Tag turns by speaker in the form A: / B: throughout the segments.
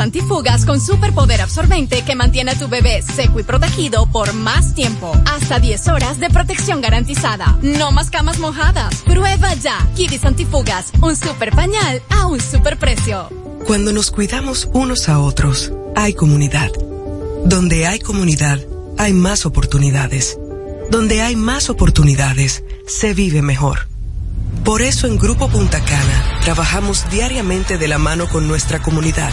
A: Antifugas con superpoder absorbente que mantiene a tu bebé seco y protegido por más tiempo. Hasta 10 horas de protección garantizada. No más camas mojadas. Prueba ya Kidis Antifugas, un super pañal a un super precio.
B: Cuando nos cuidamos unos a otros, hay comunidad. Donde hay comunidad, hay más oportunidades. Donde hay más oportunidades, se vive mejor. Por eso en Grupo Punta Cana trabajamos diariamente de la mano con nuestra comunidad,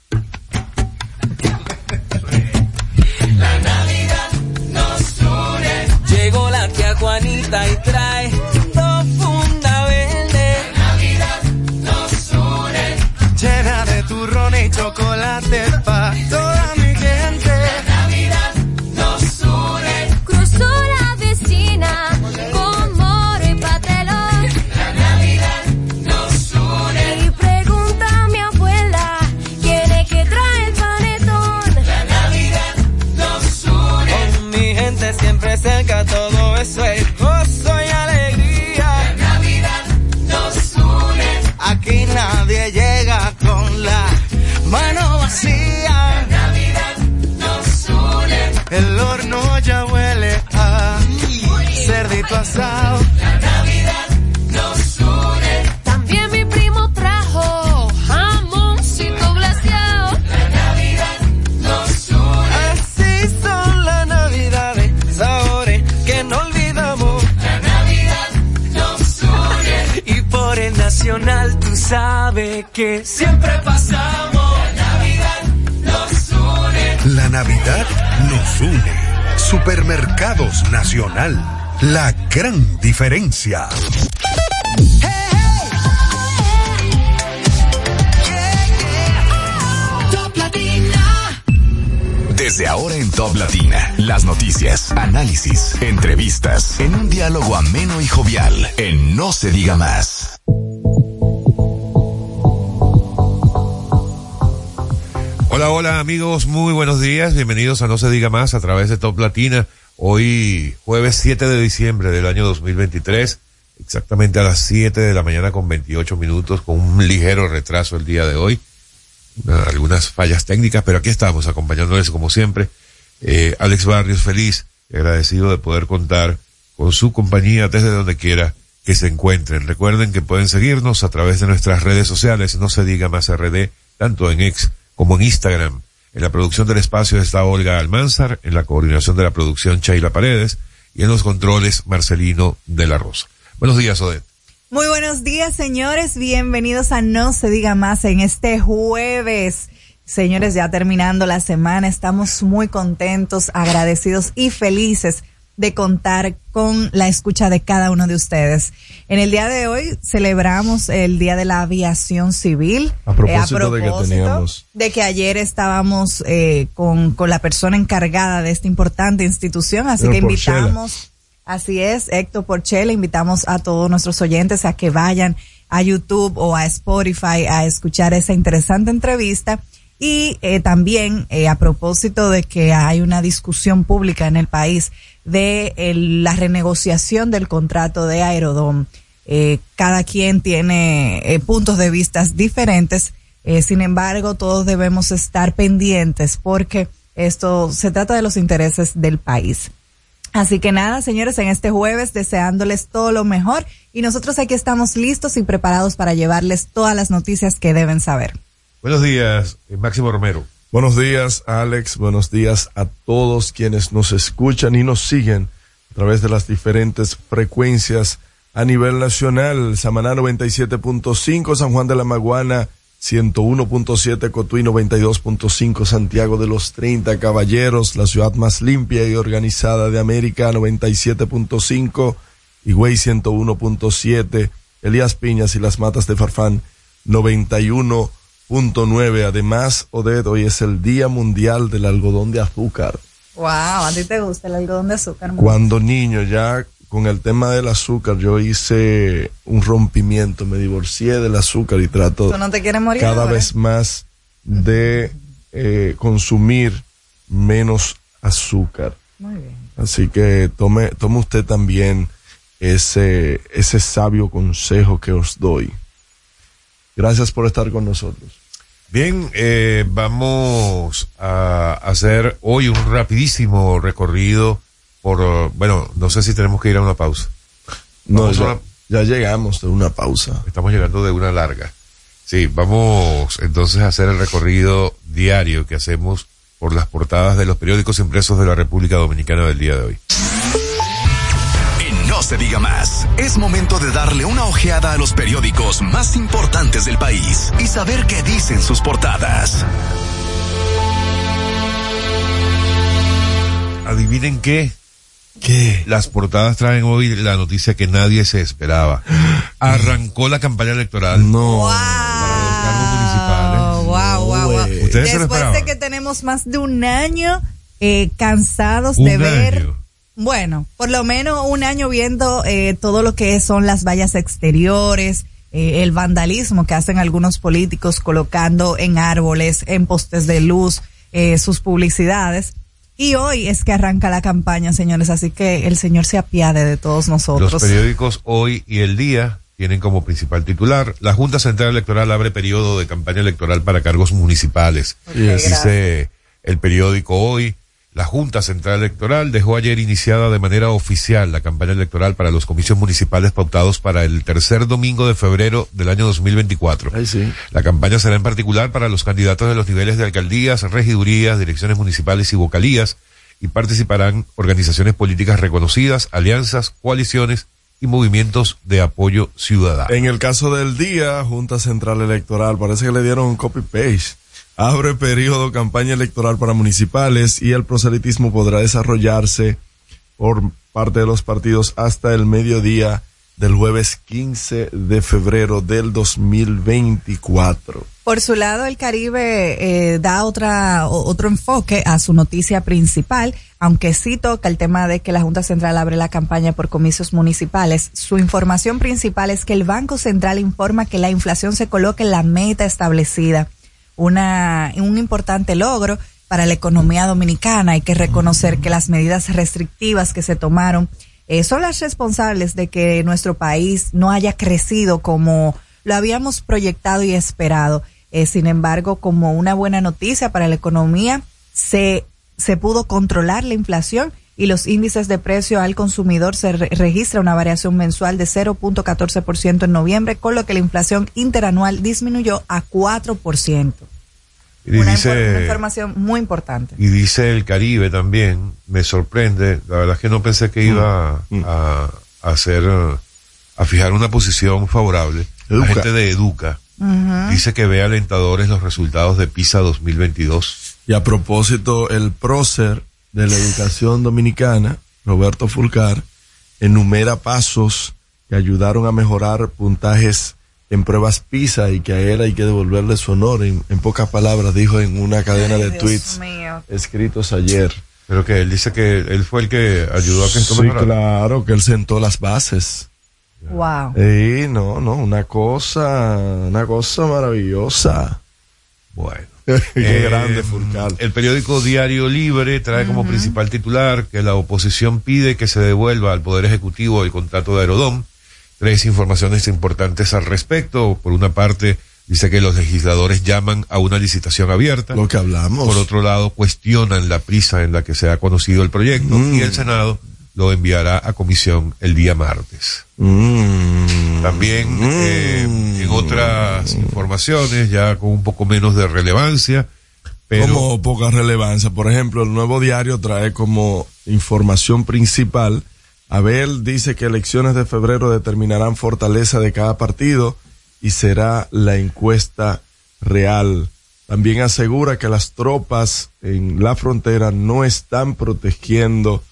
C: que
D: siempre pasamos.
E: La Navidad nos une.
F: La Navidad nos une. Supermercados Nacional. La gran diferencia.
G: Desde ahora en Top Latina, las noticias, análisis, entrevistas, en un diálogo ameno y jovial, en No se diga más.
H: Hola, hola amigos, muy buenos días, bienvenidos a No se diga más a través de Top Latina. Hoy jueves 7 de diciembre del año 2023, exactamente a las 7 de la mañana con 28 minutos, con un ligero retraso el día de hoy. Una- algunas fallas técnicas, pero aquí estamos acompañándoles como siempre. Eh, Alex Barrios, feliz, agradecido de poder contar con su compañía desde donde quiera que se encuentren. Recuerden que pueden seguirnos a través de nuestras redes sociales, no se diga más RD, tanto en X como en Instagram. En la producción del espacio está Olga Almanzar, en la coordinación de la producción Sheila Paredes y en los controles Marcelino de la Rosa. Buenos días, Odette.
I: Muy buenos días, señores. Bienvenidos a No se diga más en este jueves. Señores, ya terminando la semana, estamos muy contentos, agradecidos y felices de contar con la escucha de cada uno de ustedes. En el día de hoy celebramos el Día de la Aviación Civil.
J: A propósito de que teníamos-
I: de que ayer estábamos eh, con, con la persona encargada de esta importante institución, así que
J: Porchela.
I: invitamos Así es, Héctor Porchela, invitamos a todos nuestros oyentes a que vayan a YouTube o a Spotify a escuchar esa interesante entrevista. Y eh, también eh, a propósito de que hay una discusión pública en el país de la renegociación del contrato de Aerodom. Eh, cada quien tiene eh, puntos de vista diferentes, sin embargo todos debemos estar pendientes porque esto se trata de los intereses del país. Así que nada, señores, en este jueves deseándoles todo lo mejor y nosotros aquí estamos listos y preparados para llevarles todas las noticias que deben saber.
H: Buenos días, eh, Máximo Romero.
J: Buenos días, Alex. Buenos días a todos quienes nos escuchan y nos siguen a través de las diferentes frecuencias a nivel nacional. Samaná 97.5, San Juan de la Maguana 101.7, Cotuí 92.5, Santiago de los 30 Caballeros, la ciudad más limpia y organizada de América 97.5, Higüey 101.7, Elías Piñas y las Matas de Farfán 91.9. Además, Oded, hoy es el Día Mundial del Algodón de Azúcar.
I: Wow, ¿a ti te gusta el algodón de azúcar?
J: Cuando niño ya con el tema del azúcar, yo hice un rompimiento, me divorcié del azúcar y trato
I: ¿Tú no te quieres morir
J: cada
I: ahora?
J: vez más de eh, consumir menos azúcar.
I: Muy bien.
J: Así que tome, tome usted también ese, ese sabio consejo que os doy. Gracias por estar con nosotros.
H: Bien, eh, vamos a hacer hoy un rapidísimo recorrido por, bueno, no sé si tenemos que ir a una pausa.
J: No,
H: Vamos
J: ya,
H: una-
J: ya llegamos de una pausa.
H: Estamos llegando de una larga. Sí, vamos entonces a hacer el recorrido diario que hacemos por las portadas de los periódicos impresos de la República Dominicana del día de hoy.
G: No se diga más, es momento de darle una ojeada a los periódicos más importantes del país y saber qué dicen sus portadas.
H: Adivinen qué.
J: ¿Qué?
H: Las portadas traen hoy la noticia que nadie se esperaba. Arrancó la campaña electoral
J: No.
H: para los cargos municipales.
I: Wow, wow, wow.
J: güey.
H: ¿Ustedes se lo
I: Después de que tenemos más de un año eh, cansados
H: Un
I: de ver,
H: año.
I: Bueno, por lo menos un año viendo eh, todo lo que son las vallas exteriores, eh, el vandalismo que hacen algunos políticos colocando en árboles, en postes de luz, eh, sus publicidades. Y hoy es que arranca la campaña, señores, así que el Señor se apiade de todos nosotros.
H: Los periódicos Hoy y El Día tienen como principal titular, la Junta Central Electoral abre periodo de campaña electoral para cargos municipales.
J: Yes.
H: Dice el periódico Hoy, la Junta Central Electoral dejó ayer iniciada de manera oficial la campaña electoral para los comicios municipales pautados para el tercer domingo de febrero del año 2024.
J: Ay, sí.
H: La campaña será en particular para los candidatos de los niveles de alcaldías, regidurías, direcciones municipales y vocalías y participarán organizaciones políticas reconocidas, alianzas, coaliciones y movimientos de apoyo ciudadano.
J: En el caso del día, Junta Central Electoral, parece que le dieron un copy-paste. Abre periodo campaña electoral para municipales y el proselitismo podrá desarrollarse por parte de los partidos hasta el mediodía del jueves 15 de febrero del 2024.
I: Por su lado, el Caribe eh, da otra otro enfoque a su noticia principal, aunque sí toca el tema de que la Junta Central abre la campaña por comicios municipales. Su información principal es que el Banco Central informa que la inflación se coloca en la meta establecida, una un importante logro para la economía dominicana. Hay que reconocer que las medidas restrictivas que se tomaron eh, son las responsables de que nuestro país no haya crecido como lo habíamos proyectado y esperado. Eh, sin embargo, como una buena noticia para la economía, se, se pudo controlar la inflación y los índices de precio al consumidor se re- registra una variación mensual de 0.14% en noviembre, con lo que la inflación interanual disminuyó a 4%.
H: Y
I: Una,
H: dice-
I: una información muy importante.
H: Y dice el Caribe también, me sorprende, la verdad es que no pensé que iba
J: Mm.
H: a, a hacer, a fijar una posición favorable. La gente de Educa dice que ve alentadores los resultados de PISA 2022.
J: Y a propósito, el prócer de la educación dominicana, Roberto Fulcar, enumera pasos que ayudaron a mejorar puntajes en pruebas PISA y que a él hay que devolverle su honor. En, en pocas palabras, dijo en una cadena
I: Ay,
J: de
I: Dios
J: tweets
I: mío.
J: escritos ayer.
H: Pero que él dice que él fue el que ayudó a que
J: Sí,
H: mejorara.
J: claro, que él sentó las bases.
I: Wow.
J: Sí, no, no, una cosa, una cosa maravillosa.
H: Bueno.
J: Qué
H: Eh,
J: grande Fulcar.
H: El periódico Diario Libre trae como principal titular que la oposición pide que se devuelva al Poder Ejecutivo el contrato de Aerodón. Tres informaciones importantes al respecto. Por una parte, dice que los legisladores llaman a una licitación abierta.
J: Lo que hablamos.
H: Por otro lado, cuestionan la prisa en la que se ha conocido el proyecto
J: Mm.
H: y el Senado lo enviará a comisión el día martes.
J: Mm.
H: También eh, en otras informaciones, ya con un poco menos de relevancia, pero
J: como poca relevancia. Por ejemplo, el nuevo diario trae como información principal. Abel dice que elecciones de febrero determinarán fortaleza de cada partido y será la encuesta real. También asegura que las tropas en la frontera no están protegiendo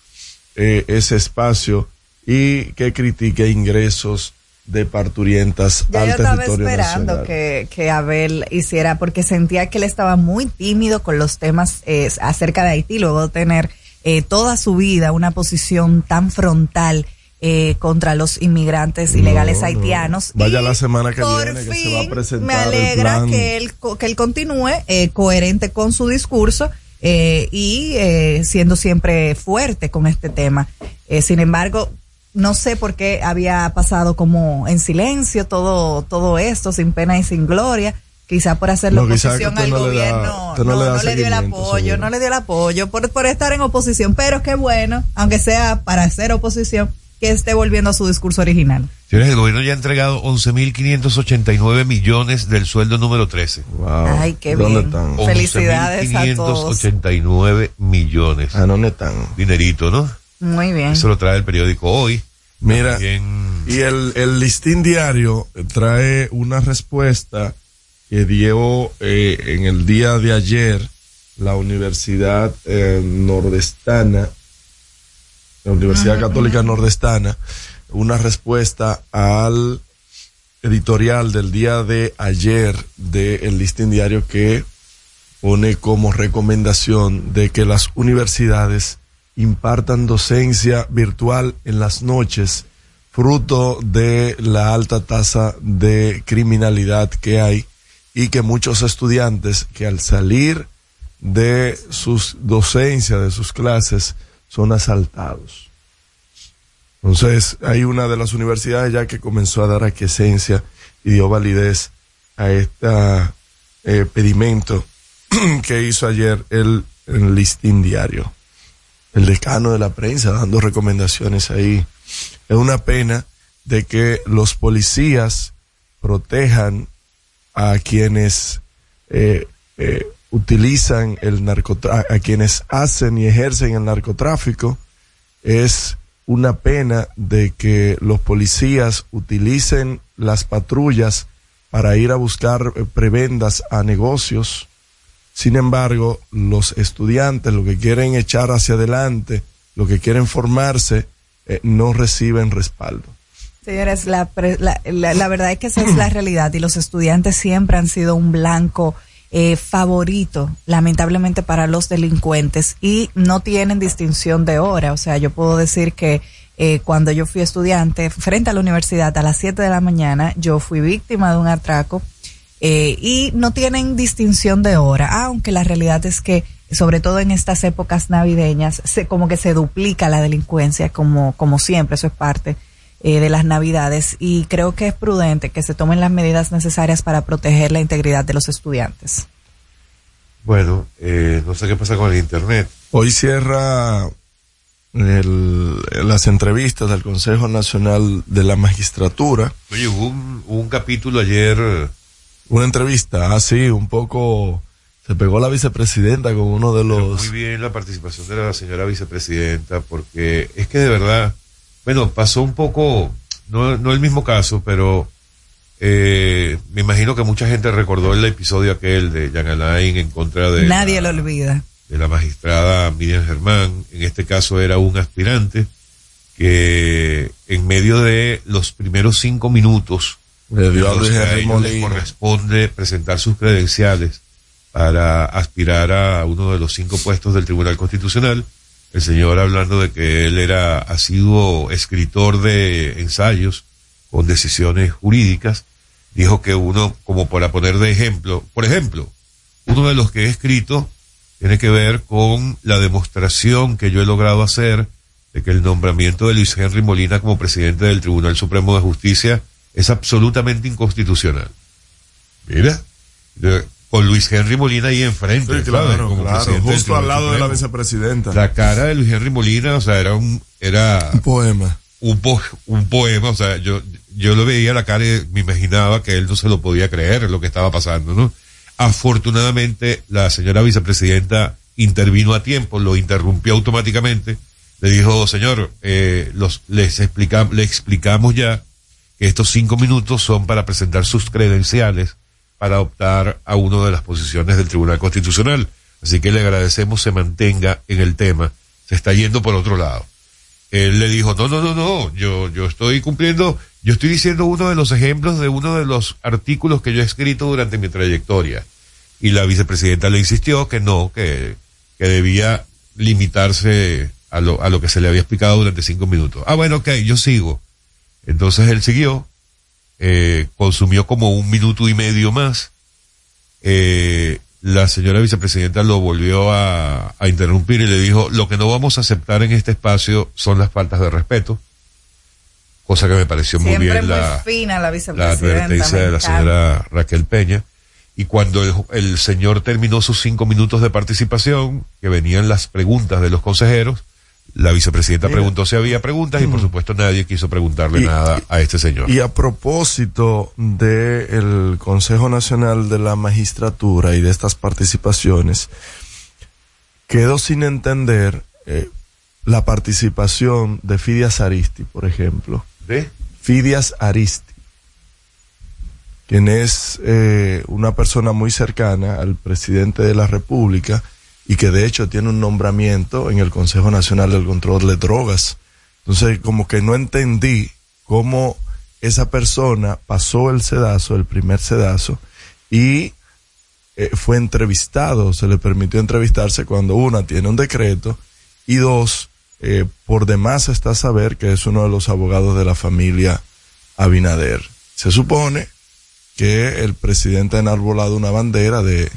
J: eh, ese espacio y que critique ingresos de parturientas
I: Ya
J: al
I: yo estaba
J: territorio
I: esperando que, que Abel hiciera, porque sentía que él estaba muy tímido con los temas eh, acerca de Haití, luego de tener eh, toda su vida una posición tan frontal eh, contra los inmigrantes ilegales
J: No, no.
I: haitianos.
J: Vaya
I: Y
J: la semana que
I: por
J: viene que se va a presentar
I: Me
J: el
I: alegra
J: plan.
I: que él, que él continúe eh, coherente con su discurso eh, y eh, siendo siempre fuerte con este tema. Eh, sin embargo, no sé por qué había pasado como en silencio todo, todo esto, sin pena y sin gloria. Quizá por hacerle
J: No,
I: oposición al
J: no le da-
I: gobierno,
J: no
I: no,
J: le
I: no le dio el apoyo,
J: seguro.
I: no le dio el apoyo por, por estar en oposición, pero qué bueno, aunque sea para hacer oposición, que esté volviendo a su discurso original.
H: Señores, el gobierno ya ha entregado 11.589 millones del sueldo número 13.
J: Wow.
I: Ay, qué
J: ¿Dónde
I: bien.
J: están?
I: Felicidades a todos.
H: 11.589 millones.
J: ¿A dónde están?
H: Dinerito, ¿no?
I: Muy bien.
H: Eso lo trae el periódico hoy.
J: Mira,
H: También-
J: y el, el listín diario trae una respuesta que dio eh, en el día de ayer la Universidad eh, Nordestana, la Universidad Católica Nordestana, una respuesta al editorial del día de ayer del listín diario que pone como recomendación de que las universidades impartan docencia virtual en las noches, fruto de la alta tasa de criminalidad que hay y que muchos estudiantes que al salir de sus docencias, de sus clases, son asaltados. Entonces, hay una de las universidades ya que comenzó a dar aquiescencia y dio validez a este pedimento que hizo ayer el, el listín diario. El decano de la prensa dando recomendaciones ahí. Es una pena de que los policías protejan a quienes eh, eh, utilizan el narcotráfico, a quienes hacen y ejercen el narcotráfico. Es una pena de que los policías utilicen las patrullas para ir a buscar eh, prebendas a negocios. Sin embargo, los estudiantes, lo que quieren echar hacia adelante, lo que quieren formarse, no reciben respaldo.
I: Señores, la, verdad es que esa es la realidad y los estudiantes siempre han sido un blanco eh, favorito, lamentablemente para los delincuentes y no tienen distinción de hora. O sea, yo puedo decir que eh, cuando yo fui estudiante frente a la universidad a las 7 de la mañana, yo fui víctima de un atraco eh, y no tienen distinción de hora, aunque la realidad es que sobre todo en estas épocas navideñas, se, como que se duplica la delincuencia, como, como siempre, eso es parte eh, de las navidades y creo que es prudente que se tomen las medidas necesarias para proteger la integridad de los estudiantes.
H: Bueno, eh, no sé qué pasa con el internet.
J: Hoy cierra el- las entrevistas del Consejo Nacional de la Magistratura.
H: Oye, hubo un, hubo un capítulo ayer.
J: Una entrevista, así, un poco, se pegó la vicepresidenta con uno de
H: Pero
J: los...
H: Muy bien la participación de la señora vicepresidenta, porque es que de verdad, bueno, pasó un poco, no, no el mismo caso, pero eh, me imagino que mucha gente recordó el episodio aquel de Jan Alain en contra de,
I: Nadie
H: la,
I: lo olvida.
H: de la magistrada Miriam Germán. En este caso era un aspirante que en medio de los primeros cinco minutos
J: a
H: ellos les
J: Molina.
H: corresponde presentar sus credenciales para aspirar a uno de los cinco puestos del Tribunal Constitucional. El señor hablando de que él era asiduo escritor de ensayos con decisiones jurídicas, dijo que uno, como para poner de ejemplo, por ejemplo, uno de los que he escrito tiene que ver con la demostración que yo he logrado hacer de que el nombramiento de Luis Henry Molina como presidente del Tribunal Supremo de Justicia es absolutamente inconstitucional. Mira, con Luis Henry Molina ahí enfrente,
J: Sí,
H: ¿sabes?
J: claro,
H: Como
J: claro, justo al lado de la vicepresidenta.
H: La cara de Luis Henry Molina, o sea, era un, era
J: Un poema.
H: un, po- un poema, o sea, yo, yo lo veía la cara y me imaginaba que él no se lo podía creer lo que estaba pasando, ¿no? Afortunadamente, la señora vicepresidenta intervino a tiempo, lo interrumpió automáticamente, le dijo, señor, eh, los, les explica, le explicamos ya que estos cinco minutos son para presentar sus credenciales para optar a una de las posiciones del Tribunal Constitucional. Así que le agradecemos se mantenga en el tema. Se está yendo por otro lado él le dijo, no, no, no, no, yo, yo estoy cumpliendo, yo estoy diciendo uno de los ejemplos de uno de los artículos que yo he escrito durante mi trayectoria. Y la vicepresidenta le insistió que no, que, que debía limitarse a lo, a lo que se le había explicado durante cinco minutos. Ah, bueno, ok, yo sigo. Entonces él siguió, eh, consumió como un minuto y medio más. Eh, la señora vicepresidenta lo volvió a, a interrumpir y le dijo, lo que no vamos a aceptar en este espacio son las faltas de respeto. Cosa que me pareció muy bien
I: muy
H: la,
I: fina la
H: advertencia de la señora Raquel Peña. Y cuando el, el señor terminó sus cinco minutos de participación, que venían las preguntas de los consejeros, la vicepresidenta
J: Mira.
H: preguntó si había preguntas y por supuesto nadie quiso preguntarle
J: Y-
H: nada a este señor.
J: Y a propósito del Consejo Nacional de la Magistratura y de estas participaciones, quedó sin entender eh, la participación de Fidias Aristi, por ejemplo.
H: ¿De?
J: Fidias Aristi, quien es eh, una persona muy cercana al presidente de la República y que de hecho tiene un nombramiento en el Consejo Nacional del Control de Drogas. Entonces, como que no entendí cómo esa persona pasó el sedazo, el primer sedazo, y eh, fue entrevistado, se le permitió entrevistarse cuando una tiene un decreto y dos, eh, por demás está saber que es uno de los abogados de la familia Abinader. Se supone que el presidente ha enarbolado una bandera de,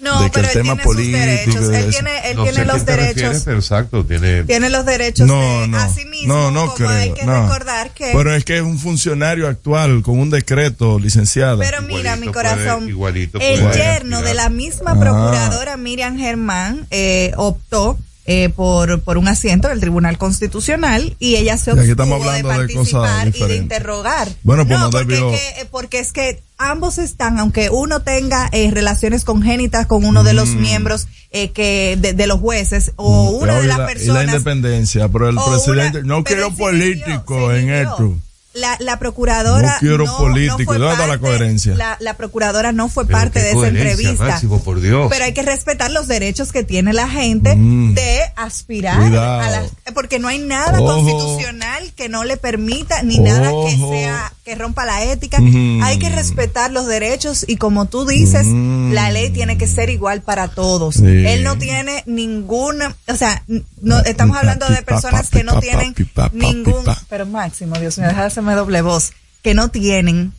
I: No,
J: de que
I: pero
J: el
I: él
J: tema
I: tiene sus derechos. Él tiene, él
H: No
I: tiene
H: a
I: los
H: te refieres,
I: derechos.
H: pero exacto, tiene...
I: Tiene los derechos
J: No,
I: de
J: no,
I: así mismo,
J: no, no
I: como
J: creo.
I: hay que
J: no.
I: recordar que
J: Pero es que es un funcionario actual con un decreto, licenciado.
I: Pero mira, mi
H: Igualito
I: corazón,
H: puede- igualito
I: el
H: puede
I: yerno
H: aspirar.
I: de la misma
J: Ah.
I: procuradora Miriam Germán eh, optó eh, por, por un asiento en el Tribunal Constitucional y ella se
J: Y aquí
I: obtuvo
J: estamos
I: de
J: hablando de cosas
I: participar y de interrogar.
J: Bueno, pues
I: no,
J: no
I: porque,
J: debió-
I: es que, porque es que ambos están, aunque uno tenga eh, relaciones congénitas con uno de los miembros eh, que de, de los jueces o una
J: Mm. Y
I: de las
J: la- Y la
I: personas
J: independencia, pero el presidente,
I: una-
J: no quiero político en esto.
I: La, la procuradora.
J: No quiero político.
I: fue
J: ¿Dónde está la
I: parte-
J: coherencia?
I: La, la procuradora no fue
H: Pero
I: parte de esa entrevista.
H: Máximo, por Dios.
I: Pero hay que respetar los derechos que tiene la gente
J: Mm.
I: de aspirar
J: Cuidado.
I: a las. Porque no hay nada
J: Ojo.
I: constitucional que no le permita, ni nada que sea que rompa la ética.
J: Mm.
I: Hay que respetar los derechos y como tú dices,
J: Mm.
I: la ley tiene que ser igual para todos.
J: Sí.
I: Él no tiene ninguna, o sea, no estamos hablando de personas que no tienen ningún, pero máximo, Dios mío, deja de hacerme doble voz, que no tienen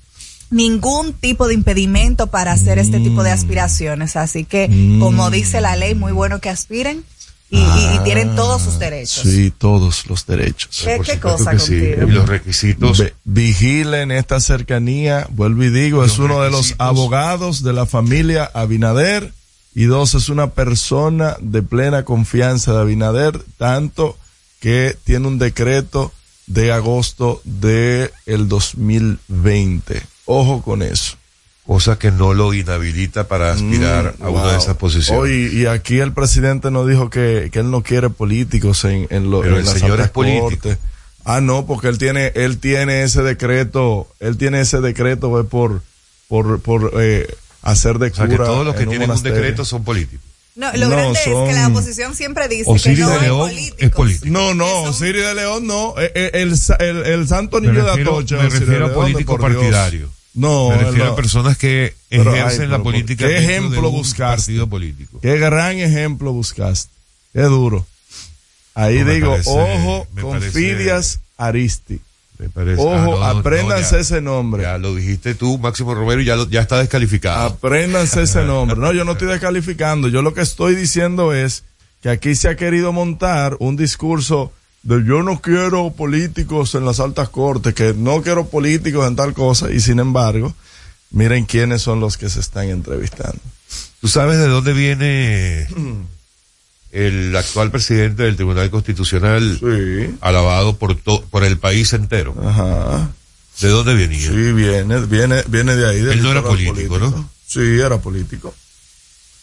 I: ningún tipo de impedimento para hacer este tipo
J: Mm.
I: de aspiraciones. Así que, como dice la ley, muy bueno que aspiren y, tienen todos sus derechos.
J: Ah, Sí, todos los derechos.
I: ¿Qué, cosa
H: que sí.
I: contigo?
H: Y los requisitos
J: Ve- vigilen esta cercanía, vuelvo y digo, es uno de los abogados de la familia Abinader y dos, es una persona de plena confianza de Abinader, tanto que tiene un decreto de agosto de el 2020. Ojo con eso.
H: cosa que no lo inhabilita para aspirar
J: Mm,
H: a una de esas posiciones.
J: Hoy, y aquí el presidente nos dijo que, que él no quiere políticos en, en, lo-
H: Pero
J: en
H: el
J: las
H: señor es político.
J: Ah, no, porque él tiene, él tiene ese decreto, él tiene ese decreto eh, por, por, por eh, hacer de
H: o sea, que
J: cura
H: todos los que
J: un
H: tienen un decreto son políticos.
I: No, lo
J: No,
I: grande es que
J: son-
I: la oposición siempre dice que
H: Osiris
I: no
H: de
I: hay
H: León
I: políticos.
H: es político.
J: No, no,
I: Que son-
J: Siri de León no, eh, eh, el, el, el santo niño de
H: refiero,
J: Atocha.
H: me
J: de
H: refiero a políticos partidarios.
J: No,
H: me refiero
J: no.
H: a personas que
J: Pero,
H: ejercen
J: ay,
H: la
J: pero,
H: política
J: ¿qué ejemplo
H: de un
J: buscaste?
H: partido político.
J: Qué gran ejemplo buscaste. Qué duro. Ahí
H: No,
J: digo,
H: parece-
J: ojo con
H: parece-
J: Fidias Aristi.
H: Parece-
J: Ojo,
H: Ah, no, no,
J: apréndanse
H: ya-
J: ese nombre.
H: Ya lo dijiste tú, Máximo Romero, y ya, lo- ya está descalificado.
J: Apréndanse ese nombre. No, yo no estoy descalificando. Yo lo que estoy diciendo es que aquí se ha querido montar un discurso de yo no quiero políticos en las altas cortes, que no quiero políticos en tal cosa, y sin embargo, miren quiénes son los que se están entrevistando.
H: ¿Tú sabes de dónde viene el actual presidente del Tribunal Constitucional
J: Sí.
H: alabado por, to- por el país entero?
J: Ajá.
H: ¿De dónde venía?
J: Sí, viene, viene, viene de ahí. del
H: Él no era político, ¿no?
J: Sí, era político.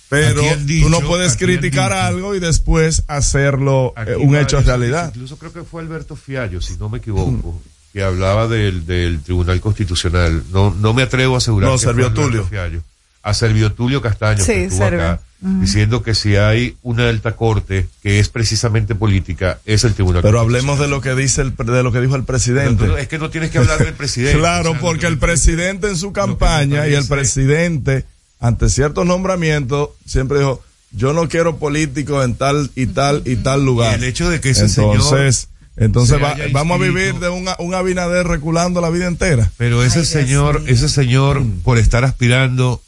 J: Pero
H: dicho-
J: tú no puedes criticar algo y después hacerlo eh, un hecho realidad.
H: Incluso creo que fue Alberto Fiallo, si no me equivoco, que hablaba del, del Tribunal Constitucional. No, no me atrevo a asegurar
J: No,
H: que fue
J: Servio Tulio.
H: Fiallo. A Servio Tulio Castaño,
I: Sí,
H: que estuvo
I: Servio.
H: acá, diciendo que si hay una alta corte que es precisamente política, es el Tribunal
J: Pero hablemos de lo que dice el, de lo que dijo el
H: Pero
J: presidente.
H: es que no tienes que hablar del presidente.
J: Claro,
H: O sea,
J: porque el presidente en su campaña y el presidente ante ciertos nombramientos siempre dijo, yo no quiero políticos en tal y tal y tal lugar.
H: Y el hecho de que ese
J: entonces,
H: señor
J: entonces va- vamos a vivir de un, un Abinader reculando la vida entera.
H: Pero ese señor, ese señor, por estar aspirando,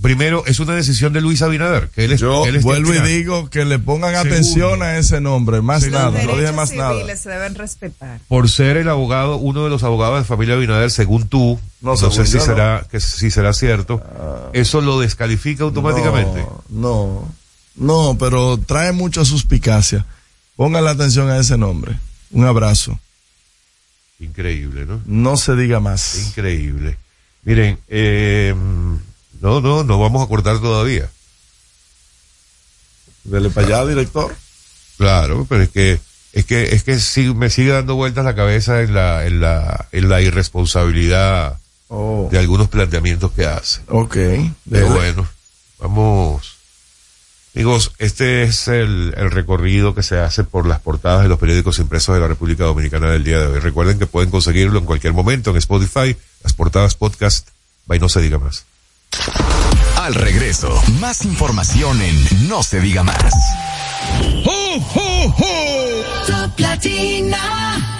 H: primero es una decisión de Luis Abinader, que él es,
J: Yo
H: él
J: vuelvo y digo que le pongan atención a ese nombre, más
H: Segundo.
J: nada, no dije más nada.
I: se deben respetar.
H: por ser el abogado, uno de los abogados de familia Abinader, según tú,
J: No,
H: no,
J: según
H: sé si será, que si será cierto, eso lo descalifica automáticamente.
J: No, no, no, pero trae mucha suspicacia. Pongan la atención a ese nombre. Un abrazo.
H: Increíble, ¿no?
J: No se diga más.
H: Increíble. Miren, eh, no, no, no vamos a cortar todavía.
J: Dele para allá, director.
H: Claro, pero es que, es que, es que sí, me sigue dando vueltas la cabeza en la, en la, en la irresponsabilidad
J: Oh,
H: de algunos planteamientos que hace.
J: ok.
H: Pero bueno, vamos. Amigos, este es el, el recorrido que se hace por las portadas de los periódicos impresos de la República Dominicana del día de hoy. Recuerden que pueden conseguirlo en cualquier momento en Spotify, las portadas podcast, by no se diga más.
G: Al regreso, más información en No se diga más.
C: Top Latina.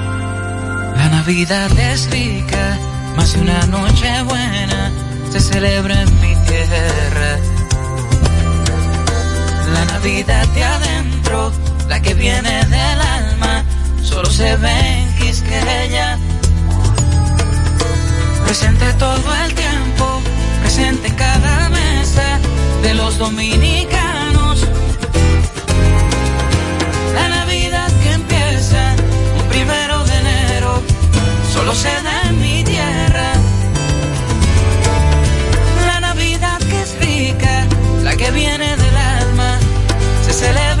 E: La Navidad es rica, más de una noche buena se celebra en mi tierra. La Navidad de adentro, la que viene del alma, solo se ve en Quisqueya. Presente todo el tiempo, presente en cada mesa de los dominicanos. La Navidad solo se da en mi tierra. La Navidad que es rica, la que viene del alma, se celebra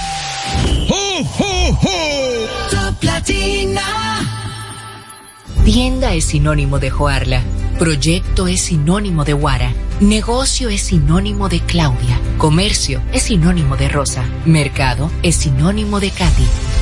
C: Top Latina.
K: Tienda es sinónimo de Joarla. Proyecto es sinónimo de Guara. Negocio es sinónimo de Claudia. Comercio es sinónimo de Rosa. Mercado es sinónimo de Katy.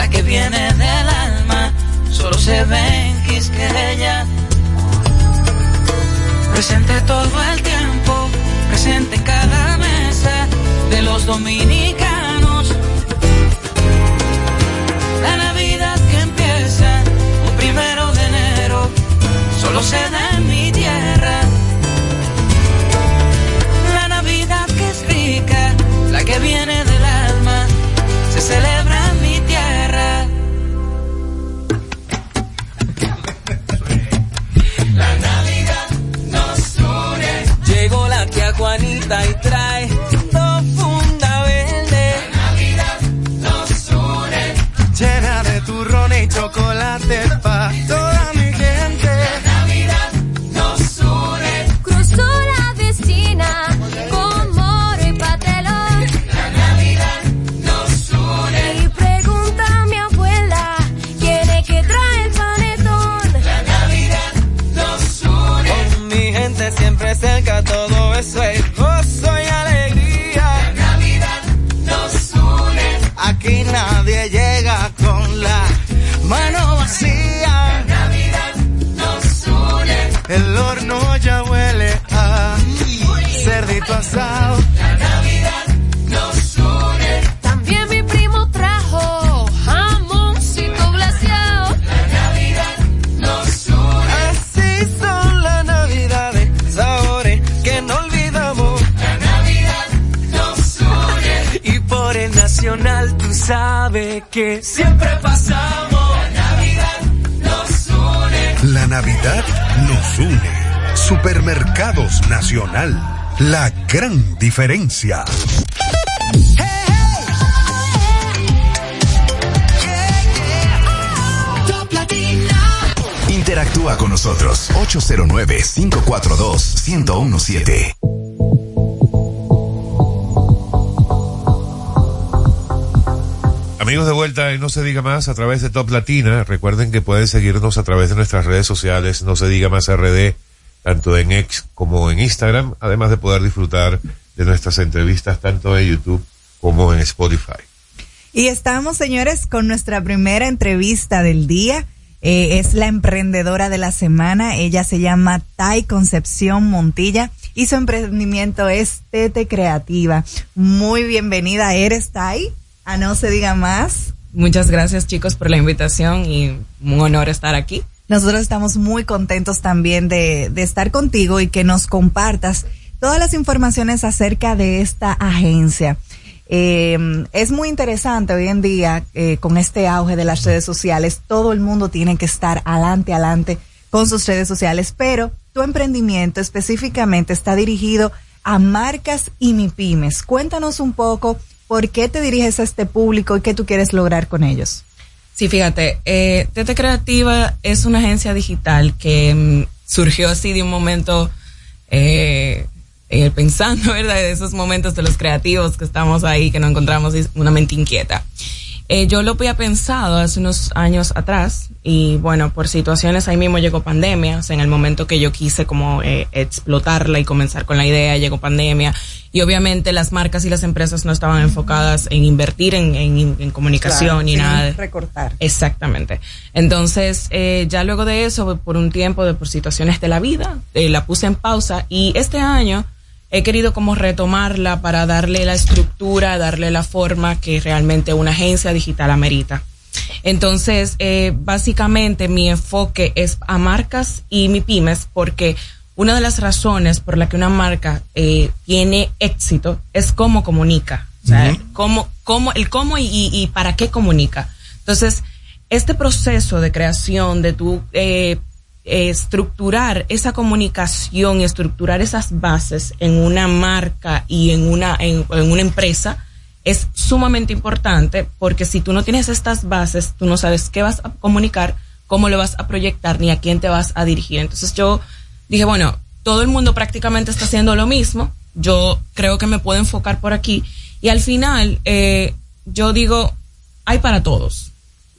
E: la que viene del alma, solo se ve en Quisqueya. Presente todo el tiempo, presente en cada mesa de los dominicanos. La Navidad que empieza un primero de enero solo se da en chocolate para que siempre pasamos. La Navidad nos une.
F: La Navidad nos une. Supermercados Nacional. La gran diferencia.
G: Interactúa con nosotros 809-542-1017.
H: Amigos de vuelta y no se diga más a través de Top Latina. Recuerden que pueden seguirnos a través de nuestras redes sociales, no se diga más RD, tanto en X como en Instagram, además de poder disfrutar de nuestras entrevistas tanto en YouTube como en Spotify.
I: Y estamos, señores, con nuestra primera entrevista del día. Eh, es la emprendedora de la semana. Ella se llama Tai Concepción Montilla y su emprendimiento es Tete Creativa. Muy bienvenida, eres Tai. A no se diga más.
L: Muchas gracias, chicos, por la invitación y un honor estar aquí.
I: Nosotros estamos muy contentos también de, de estar contigo y que nos compartas todas las informaciones acerca de esta agencia. Eh, es muy interesante hoy en día eh, con este auge de las redes sociales. Todo el mundo tiene que estar adelante, adelante con sus redes sociales, pero tu emprendimiento específicamente está dirigido a marcas y MIPIMES. Cuéntanos un poco por qué te diriges a este público y qué tú quieres lograr con ellos.
L: Sí, fíjate, eh, Tete Creativa es una agencia digital que mm, surgió así de un momento eh, eh, pensando, ¿verdad? De esos momentos de los creativos que estamos ahí, que no encontramos una mente inquieta. Eh, yo lo había pensado hace unos años atrás y bueno, por situaciones ahí mismo llegó pandemia, o sea, en el momento que yo quise como eh, explotarla y comenzar con la idea, llegó pandemia y obviamente las marcas y las empresas no estaban enfocadas en invertir en, en, en comunicación ni nada.
I: Recortar.
L: Exactamente. Entonces, eh, ya luego de eso, por un tiempo, de por situaciones de la vida, eh, la puse en pausa y este año he querido como retomarla para darle la estructura, darle la forma que realmente una agencia digital amerita. Entonces, eh, básicamente mi enfoque es a marcas y mi pymes porque una de las razones por la que una marca eh, tiene éxito es cómo comunica. O sea, cómo, cómo, el cómo y, y, y, para qué comunica. Entonces, este proceso de creación, de tu eh, estructurar esa comunicación y estructurar esas bases en una marca y en una, en, en, una empresa es sumamente importante porque si tú no tienes estas bases, tú no sabes qué vas a comunicar, cómo lo vas a proyectar ni a quién te vas a dirigir. Entonces yo dije, bueno, todo el mundo prácticamente está haciendo lo mismo, yo creo que me puedo enfocar por aquí. Y al final eh, yo digo, hay para todos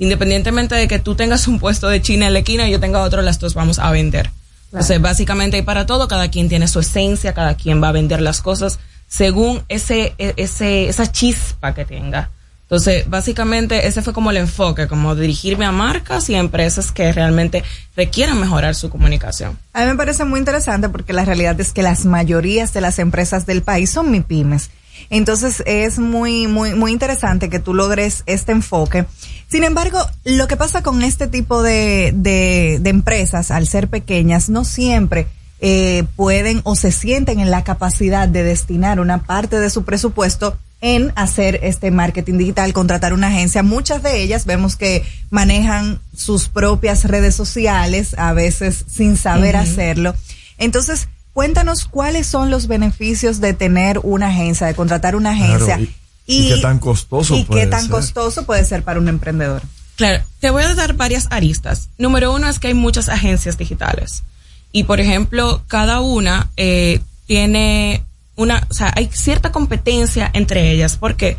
L: independientemente de que tú tengas un puesto de China en la esquina y yo tenga otro, las dos vamos a vender. Claro. Entonces, básicamente hay para todo, cada quien tiene su esencia, cada quien va a vender las cosas según ese, ese, esa chispa que tenga. Entonces, básicamente ese fue como el enfoque, como dirigirme a marcas y a empresas que realmente requieran mejorar su comunicación.
I: A mí me parece muy interesante porque la realidad es que las mayorías de las empresas del país son MIPIMES. Entonces es muy, muy, muy interesante que tú logres este enfoque. Sin embargo, lo que pasa con este tipo de, de, de empresas, al ser pequeñas, no siempre eh, pueden o se sienten en la capacidad de destinar una parte de su presupuesto en hacer este marketing digital, contratar una agencia. Muchas de ellas vemos que manejan sus propias redes sociales, a veces sin saber uh -huh. hacerlo. Entonces, cuéntanos cuáles son los beneficios de tener una agencia, de contratar una agencia.
J: Claro, y, y, y, qué tan costoso
I: y
J: puede
I: qué tan
J: ser.
I: costoso puede ser para un emprendedor.
L: Claro, te voy a dar varias aristas. Número uno es que hay muchas agencias digitales. Y por ejemplo, cada una eh, tiene una, o sea, hay cierta competencia entre ellas. ¿Por qué?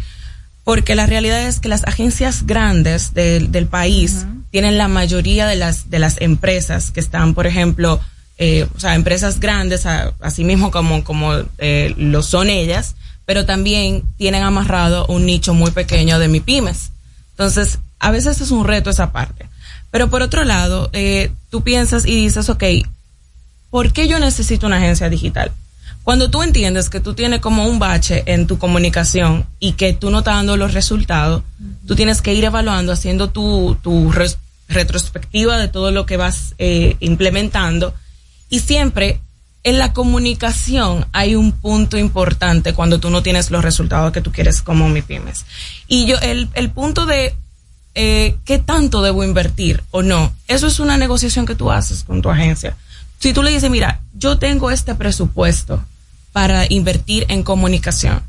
L: Porque la realidad es que las agencias grandes de, del país uh -huh. tienen la mayoría de las, de las empresas que están, por ejemplo, eh, o sea, empresas grandes, así mismo como, como eh, lo son ellas, pero también tienen amarrado un nicho muy pequeño de MIPIMES. Entonces, a veces es un reto esa parte. Pero por otro lado, eh, tú piensas y dices, ok, ¿por qué yo necesito una agencia digital? Cuando tú entiendes que tú tienes como un bache en tu comunicación y que tú no estás dando los resultados, uh tú tienes que ir evaluando, haciendo tu, tu retrospectiva de todo lo que vas eh, implementando y siempre en la comunicación hay un punto importante cuando tú no tienes los resultados que tú quieres como mi pymes. Y yo, el, el punto de eh, qué tanto debo invertir o no, eso es una negociación que tú haces con tu agencia. Si tú le dices, mira, yo tengo este presupuesto para invertir en comunicación,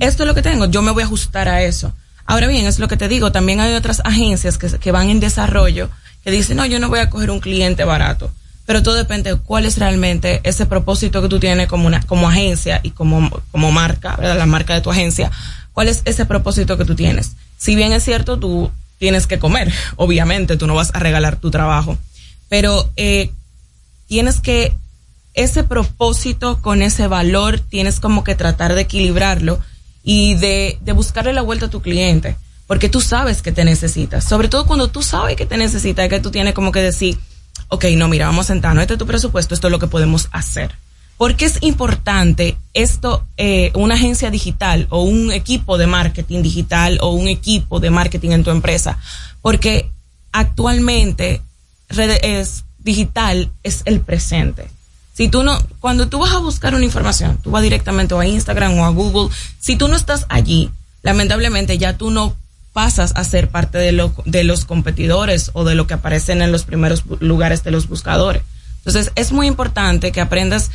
L: esto es lo que tengo, yo me voy a ajustar a eso. Ahora bien, es lo que te digo, también hay otras agencias que, que van en desarrollo que dicen, no, yo no voy a coger un cliente barato pero todo depende de cuál es realmente ese propósito que tú tienes como una, como agencia y como, como marca, ¿verdad? La marca de tu agencia. ¿Cuál es ese propósito que tú tienes? Si bien es cierto, tú tienes que comer, obviamente, tú no vas a regalar tu trabajo, pero eh, tienes que, ese propósito con ese valor, tienes como que tratar de equilibrarlo y de, de buscarle la vuelta a tu cliente, porque tú sabes que te necesitas, sobre todo cuando tú sabes que te necesitas, que tú tienes como que decir, ok, no, mira, vamos a sentarnos, este es tu presupuesto, esto es lo que podemos hacer. Porque es importante esto, eh, una agencia digital o un equipo de marketing digital o un equipo de marketing en tu empresa? Porque actualmente es digital es el presente. Si tú no, cuando tú vas a buscar una información, tú vas directamente a Instagram o a Google, si tú no estás allí, lamentablemente ya tú no pasas a ser parte de, lo, de los competidores o de lo que aparecen en los primeros lugares de los buscadores. Entonces, es muy importante que aprendas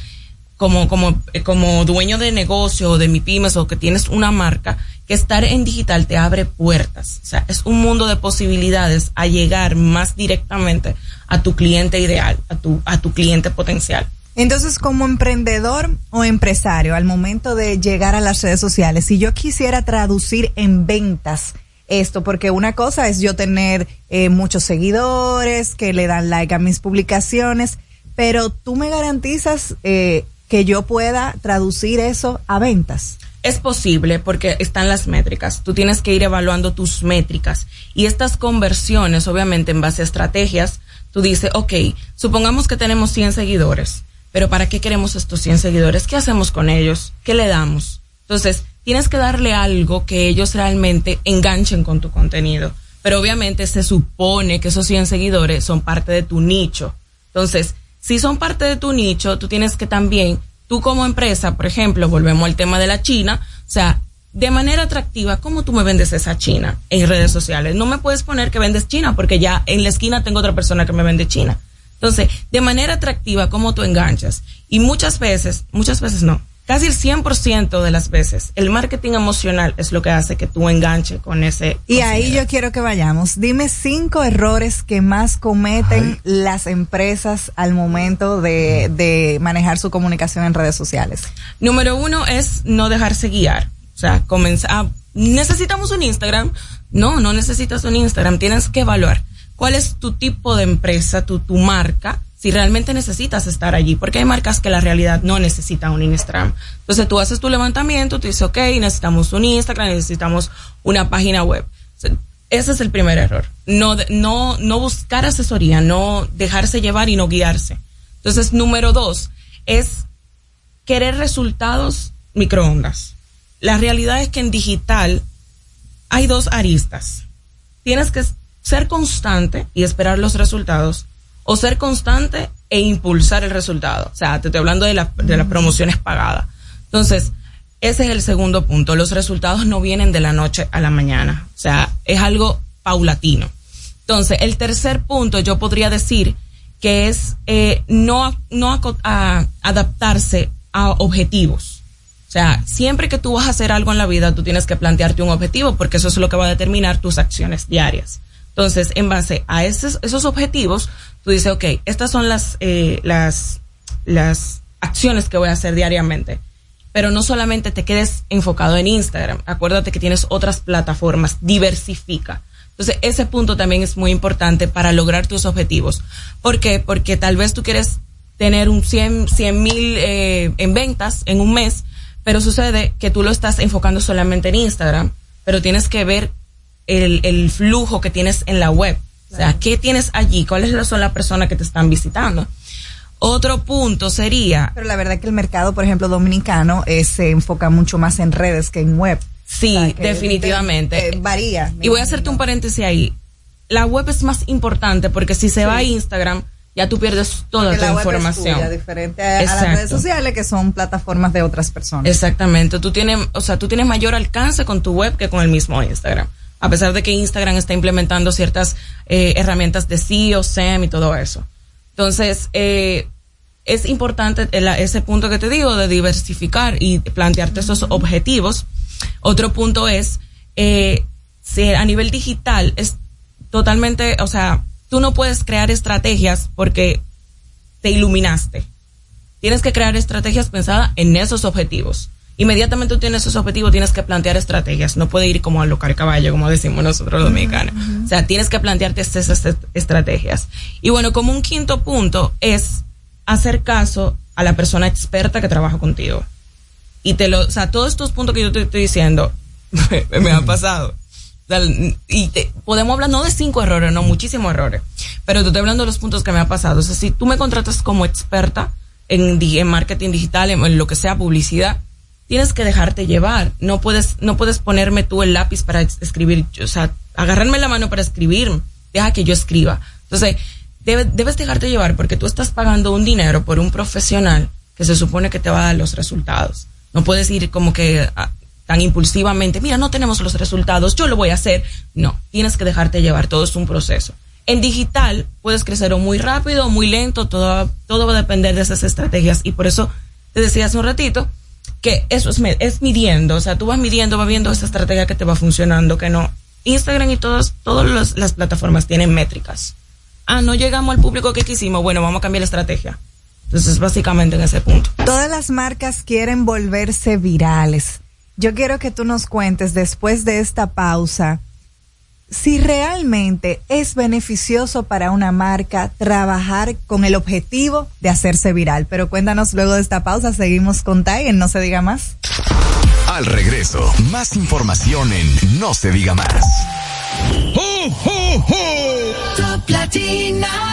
L: como, como, eh, como dueño de negocio o de mi pymes o que tienes una marca, que estar en digital te abre puertas. O sea, es un mundo de posibilidades a llegar más directamente a tu cliente ideal, a tu, a tu cliente potencial.
I: Entonces, como emprendedor o empresario, al momento de llegar a las redes sociales, si yo quisiera traducir en ventas esto, porque una cosa es yo tener eh, muchos seguidores que le dan like a mis publicaciones, pero tú me garantizas eh, que yo pueda traducir eso a ventas.
L: Es posible porque están las métricas. Tú tienes que ir evaluando tus métricas y estas conversiones, obviamente en base a estrategias, tú dices, ok, supongamos que tenemos 100 seguidores, pero ¿para qué queremos estos 100 seguidores? ¿Qué hacemos con ellos? ¿Qué le damos? Entonces, tienes que darle algo que ellos realmente enganchen con tu contenido. Pero obviamente se supone que esos 100 seguidores son parte de tu nicho. Entonces, si son parte de tu nicho, tú tienes que también, tú como empresa, por ejemplo, volvemos al tema de la China, o sea, de manera atractiva, ¿cómo tú me vendes esa China en redes sociales? No me puedes poner que vendes China porque ya en la esquina tengo otra persona que me vende China. Entonces, de manera atractiva, ¿cómo tú enganchas? Y muchas veces, muchas veces no, casi el 100% de las veces, el marketing emocional es lo que hace que tú enganche con ese.
I: Y ahí yo quiero que vayamos. Dime cinco errores que más cometen las empresas al momento de, de manejar su comunicación en redes sociales.
L: Número uno es no dejarse guiar. O sea, comenzar. Ah, ¿Necesitamos un Instagram? No, no necesitas un Instagram. Tienes que evaluar cuál es tu tipo de empresa, tu, tu marca si realmente necesitas estar allí, porque hay marcas que la realidad no necesitan un Instagram. Entonces tú haces tu levantamiento, tú dices, ok, necesitamos un Instagram, necesitamos una página web. ese es el primer error. No, no, no buscar asesoría, no dejarse llevar y no guiarse. Entonces, número dos es querer resultados microondas. La realidad es que en digital hay dos aristas. Tienes que ser constante y esperar los resultados o ser constante e impulsar el resultado. O sea, te estoy hablando de, la, de las promociones pagadas. Entonces, ese es el segundo punto. Los resultados no vienen de la noche a la mañana. O sea, es algo paulatino. Entonces, el tercer punto yo podría decir que es eh, no, no adaptarse a objetivos. O sea, siempre que tú vas a hacer algo en la vida, tú tienes que plantearte un objetivo porque eso es lo que va a determinar tus acciones diarias. Entonces, en base a esos, objetivos, tú dices, ok, estas son las, eh, las, las acciones que voy a hacer diariamente. Pero no solamente te quedes enfocado en Instagram, acuérdate que tienes otras plataformas, diversifica. Entonces, ese punto también es muy importante para lograr tus objetivos. ¿Por qué? Porque tal vez tú quieres tener un 100 mil eh, en ventas en un mes, pero sucede que tú lo estás enfocando solamente en Instagram, pero tienes que ver el, el flujo que tienes en la web. O sea, ¿qué tienes allí? ¿Cuáles son las personas que te están visitando? Otro punto sería...
I: Pero la verdad que el mercado, por ejemplo, dominicano eh, se enfoca mucho más en redes que en web.
L: Sí, definitivamente.
I: Eh, varía.
L: Y voy a hacerte un paréntesis ahí. La web es más importante porque si se va a Instagram, ya tú pierdes toda
I: Porque
L: tu
I: la web es
L: información.
I: tuya, diferente a, a las redes sociales que son plataformas de otras personas.
L: Exactamente. Tú tienes, o sea, tú tienes mayor alcance con tu web que con el mismo Instagram. A pesar de que Instagram está implementando ciertas eh, herramientas de SEO, SEM y todo eso. Entonces, eh, es importante el- ese punto que te digo de diversificar y plantearte esos objetivos. Otro punto es, eh, si a nivel digital es totalmente, o sea, tú no puedes crear estrategias porque te iluminaste. Tienes que crear estrategias pensadas en esos objetivos. Inmediatamente tú tienes esos objetivos, tienes que plantear estrategias. No puede ir como a locar caballo, como decimos nosotros los mexicanos. O sea, tienes que plantearte esas est- estrategias. Y bueno, como un quinto punto es hacer caso a la persona experta que trabaja contigo. Y te lo, o sea, todos estos puntos que yo te estoy diciendo me, me han pasado. O sea, y te- podemos hablar no de cinco errores, no, muchísimos errores. Pero te estoy hablando de los puntos que me han pasado. O sea, si tú me contratas como experta en, marketing digital, en, en lo que sea publicidad, tienes que dejarte llevar. No puedes, no puedes ponerme tú el lápiz para es- escribir, o sea, agarrarme la mano para escribir. Deja que yo escriba. Entonces, debe- debes dejarte llevar porque tú estás pagando un dinero por un profesional que se supone que te va a dar los resultados. No puedes ir como que ah, tan impulsivamente, mira, no tenemos los resultados, yo lo voy a hacer. No, tienes que dejarte llevar, todo es un proceso. En digital puedes crecer o muy rápido o muy lento, todo, todo va a depender de esas estrategias y por eso te decía hace un ratito que eso es, es midiendo, o sea, tú vas midiendo, vas viendo esa estrategia que te va funcionando, que no. Instagram y todas, todas las plataformas tienen métricas. Ah, no llegamos al público que quisimos, bueno, vamos a cambiar la estrategia. Entonces, básicamente en ese punto.
I: Todas las marcas quieren volverse virales. Yo quiero que tú nos cuentes después de esta pausa si realmente es beneficioso para una marca trabajar con el objetivo de hacerse viral. Pero cuéntanos luego de esta pausa, seguimos con Tai en No se diga más.
G: Al regreso, más información en No se diga más.
C: Top Latina.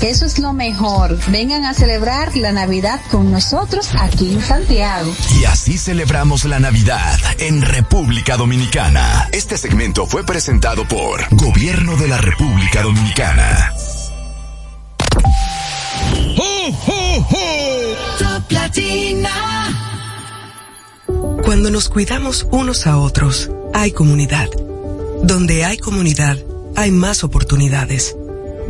M: Eso es lo mejor. Vengan a celebrar la Navidad con nosotros aquí en Santiago.
G: Y así celebramos la Navidad en República Dominicana. Este segmento fue presentado por Gobierno de la República Dominicana.
B: Cuando nos cuidamos unos a otros, hay comunidad. Donde hay comunidad, hay más oportunidades.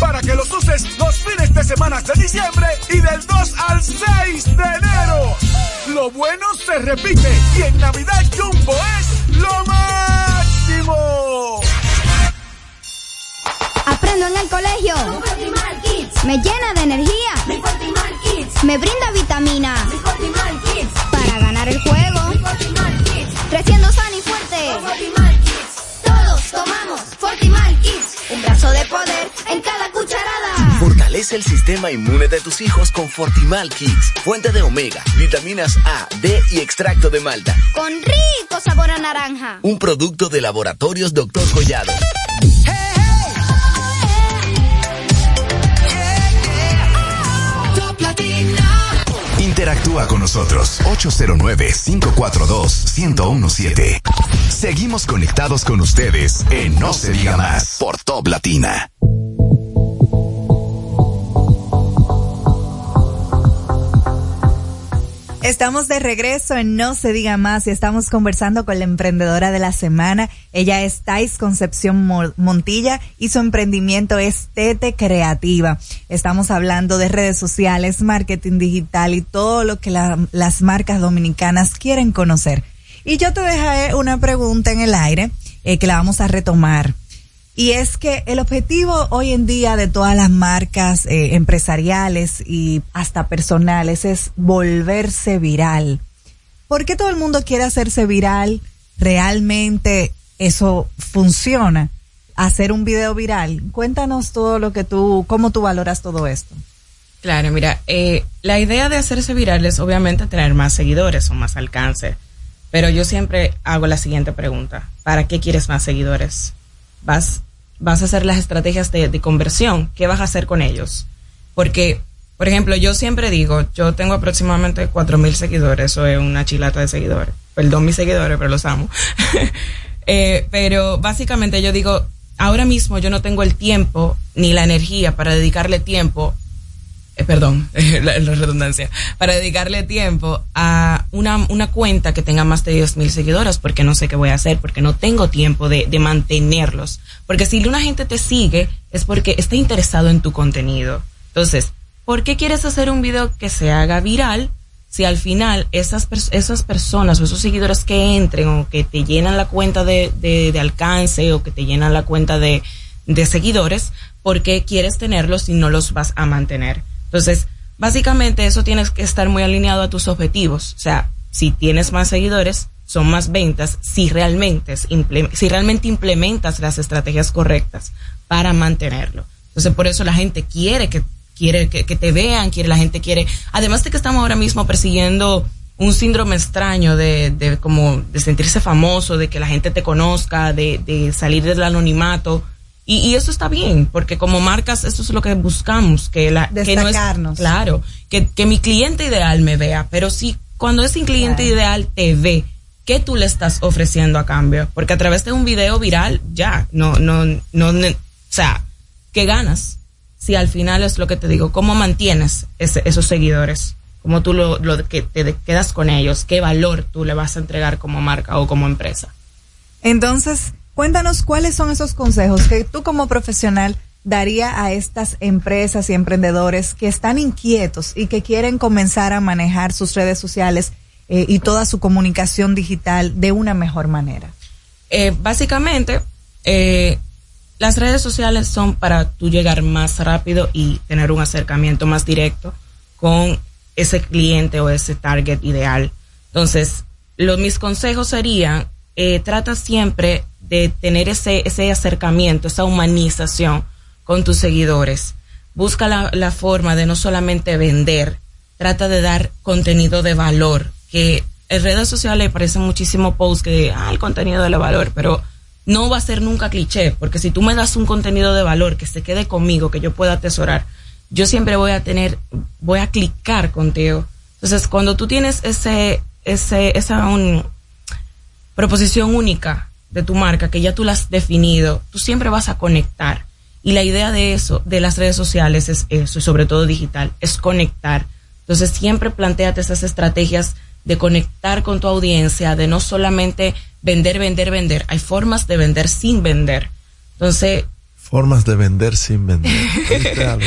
N: para que los uses los fines de semana de diciembre y del 2 al 6 de enero. Lo bueno se repite y en Navidad Jumbo es lo máximo.
O: Aprendo en el colegio. Me llena de energía. Me brinda vitamina. Para ganar el juego. Creciendo sano y fuerte. Todos tomamos Fortimal Kids. Un brazo de poder en cada cucharada.
P: Fortalece el sistema inmune de tus hijos con Fortimal Kids, fuente de omega, vitaminas A, D y extracto de malta.
O: Con rico sabor a naranja.
P: Un producto de laboratorios Dr. Collado.
G: Interactúa con nosotros 809-542-1017. Seguimos conectados con ustedes en No se diga más por Top Latina.
I: Estamos de regreso en No se diga más y estamos conversando con la emprendedora de la semana. Ella es Thais Concepción Mo- Montilla y su emprendimiento es Tete Creativa. Estamos hablando de redes sociales, marketing digital y todo lo que la- las marcas dominicanas quieren conocer. Y yo te dejaré una pregunta en el aire eh, que la vamos a retomar. Y es que el objetivo hoy en día de todas las marcas eh, empresariales y hasta personales es volverse viral. ¿Por qué todo el mundo quiere hacerse viral? ¿Realmente eso funciona? Hacer un video viral. Cuéntanos todo lo que tú, cómo tú valoras todo esto.
L: Claro, mira, eh, la idea de hacerse viral es obviamente tener más seguidores o más alcance. Pero yo siempre hago la siguiente pregunta. ¿Para qué quieres más seguidores? ¿Vas, vas a hacer las estrategias de, conversión? ¿Qué vas a hacer con ellos? Porque, por ejemplo, yo siempre digo, yo tengo aproximadamente cuatro mil seguidores, eso es una chilata de seguidores. Perdón mis seguidores, pero los amo. Eh, pero básicamente yo digo, ahora mismo yo no tengo el tiempo ni la energía para dedicarle tiempo eh, perdón, la, redundancia, para dedicarle tiempo a una, una cuenta que tenga más de 10 mil seguidores, porque no sé qué voy a hacer, porque no tengo tiempo de, de mantenerlos. Porque si una gente te sigue, es porque está interesado en tu contenido. Entonces, ¿por qué quieres hacer un video que se haga viral? Si al final esas, esas personas o esos seguidores que entren o que te llenan la cuenta de, de, de alcance o que te llenan la cuenta de, de seguidores, ¿por qué quieres tenerlos si no los vas a mantener? Entonces, básicamente eso tienes que estar muy alineado a tus objetivos. O sea, si tienes más seguidores, son más ventas si realmente, si realmente implementas las estrategias correctas para mantenerlo. Entonces, por eso la gente quiere que, quiere que, que te vean, quiere, la gente quiere, además de que estamos ahora mismo persiguiendo un síndrome extraño de, de como de sentirse famoso, de que la gente te conozca, de, de salir del anonimato. Y, y eso está bien, porque como marcas, eso es lo que buscamos, que la, que no es-
I: Destacarnos.
L: claro, que, que mi cliente ideal me vea, pero si cuando ese cliente ideal te ve, ¿qué tú le estás ofreciendo a cambio? Porque a través de un video viral, ya, no, no, no, o sea, ¿qué ganas? Si al final es lo que te digo, ¿cómo mantienes ese- esos seguidores? ¿Cómo tú lo, lo que te quedas con ellos? ¿Qué valor tú le vas a entregar como marca o como empresa?
I: Entonces, cuéntanos cuáles son esos consejos que tú como profesional daría a estas empresas y emprendedores que están inquietos y que quieren comenzar a manejar sus redes sociales eh, y toda su comunicación digital de una mejor manera.
L: Eh, básicamente, eh, las redes sociales son para tú llegar más rápido y tener un acercamiento más directo con ese cliente o ese target ideal. Entonces, los, mis consejos serían, trata siempre de tener ese, ese acercamiento, esa humanización con tus seguidores. Busca la, la forma de no solamente vender, trata de dar contenido de valor, que en redes sociales aparecen muchísimos posts que, ah, el contenido de valor, pero no va a ser nunca cliché, porque si tú me das un contenido de valor que se quede conmigo, que yo pueda atesorar, yo siempre voy a tener, voy a clicar contigo. Entonces, cuando tú tienes ese, ese, esa proposición única de tu marca, que ya tú la has definido, tú siempre vas a conectar. Y la idea de eso, de las redes sociales, es eso, y sobre todo digital, es conectar. Entonces, siempre planteate esas estrategias de conectar con tu audiencia, de no solamente vender, vender, vender. Hay formas de vender sin vender. Entonces...
J: Formas de vender sin vender.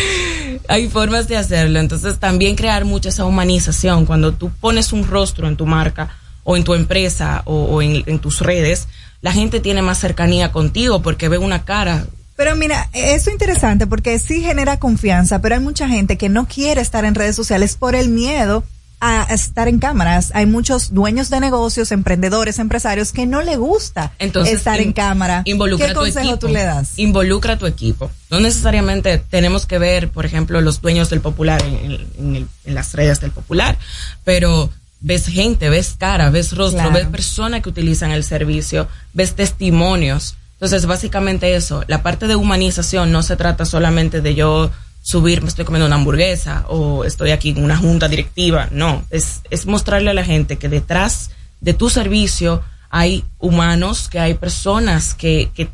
L: hay formas de hacerlo. Entonces también crear mucha esa humanización. Cuando tú pones un rostro en tu marca o en tu empresa o, en, en, tus redes, la gente tiene más cercanía contigo porque ve una cara.
I: Pero mira, eso es interesante porque sí genera confianza, pero hay mucha gente que no quiere estar en redes sociales por el miedo a estar en cámaras. Hay muchos dueños de negocios, emprendedores, empresarios que no le gusta estar en cámara.
L: Involucra
I: ¿Qué consejo tú le das?
L: Involucra a tu equipo. No necesariamente tenemos que ver, por ejemplo, los dueños del popular en, las redes del popular, pero ves gente, ves cara, ves rostro, ves personas que utilizan el servicio, ves testimonios. Entonces, básicamente eso, la parte de humanización no se trata solamente de yo subir, me estoy comiendo una hamburguesa o estoy aquí en una junta directiva. No, es, es mostrarle a la gente que detrás de tu servicio hay humanos, que hay personas que, que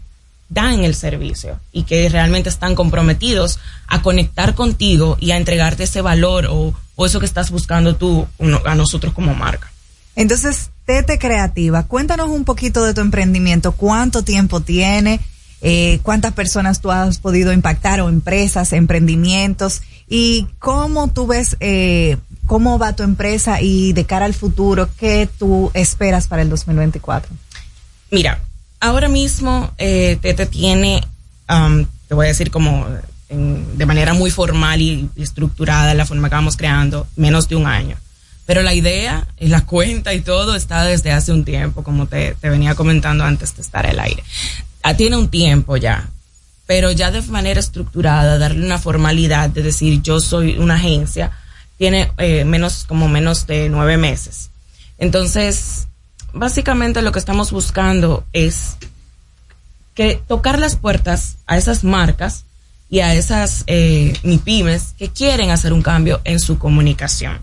L: dan el servicio y que realmente están comprometidos a conectar contigo y a entregarte ese valor o, o eso que estás buscando tú a nosotros como marca.
I: Entonces, Tete Creativa, cuéntanos un poquito de tu emprendimiento, cuánto tiempo tiene, eh, cuántas personas tú has podido impactar o empresas, emprendimientos y cómo tú ves eh, cómo va tu empresa y de cara al futuro, qué tú esperas para el 2024.
L: Mira, ahora mismo eh, Tete tiene, um, te voy a decir como de manera muy formal y, estructurada la forma que vamos creando, menos de un año. Pero la idea y la cuenta y todo está desde hace un tiempo, como te, venía comentando antes de estar al aire. Ah, tiene un tiempo ya, pero ya de manera estructurada, darle una formalidad de decir yo soy una agencia, tiene eh, menos, como menos de nueve meses. Entonces, básicamente lo que estamos buscando es que tocar las puertas a esas marcas y a esas eh, MIPIMES que quieren hacer un cambio en su comunicación.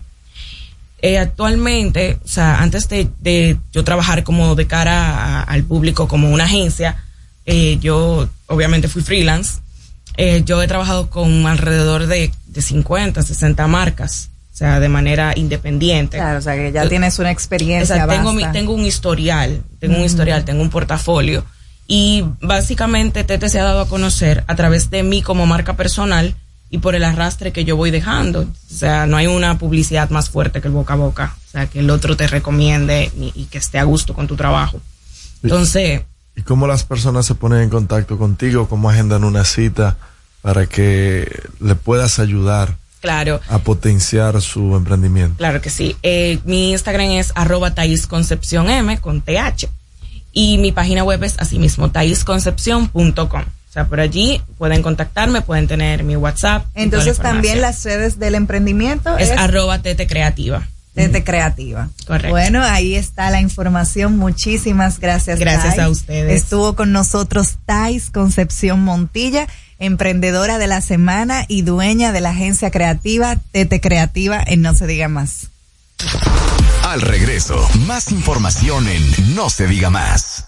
L: Eh, actualmente, o sea, antes de, de, yo trabajar como de cara al público como una agencia, eh, yo obviamente fui freelance. Eh, yo he trabajado con alrededor de, de 50, 60 marcas, o sea, de manera independiente.
I: Claro, o sea, que ya tienes una experiencia.
L: tengo, tengo un historial, tengo un historial, tengo un portafolio. Y básicamente Tete se ha dado a conocer a través de mí como marca personal y por el arrastre que yo voy dejando. O sea, no hay una publicidad más fuerte que el boca a boca. O sea, que el otro te recomiende y, y que esté a gusto con tu trabajo. Entonces,
J: ¿Y cómo las personas se ponen en contacto contigo? ¿Cómo agendan una cita para que le puedas ayudar?
L: Claro.
J: A potenciar su emprendimiento.
L: Claro que sí. Eh, mi Instagram es arroba Concepción M con TH. Y mi página web es asimismo taisconcepción.com. O sea, por allí pueden contactarme, pueden tener mi WhatsApp.
I: Entonces también las redes del emprendimiento
L: es, es arroba Tete Creativa.
I: Desde Creativa.
L: Correcto.
I: Bueno, ahí está la información. Muchísimas gracias.
L: Gracias a ustedes.
I: Estuvo con nosotros Tais Concepción Montilla, emprendedora de la semana y dueña de la agencia creativa Tete Creativa en No Se Diga Más.
G: Al regreso, más información en No Se Diga Más.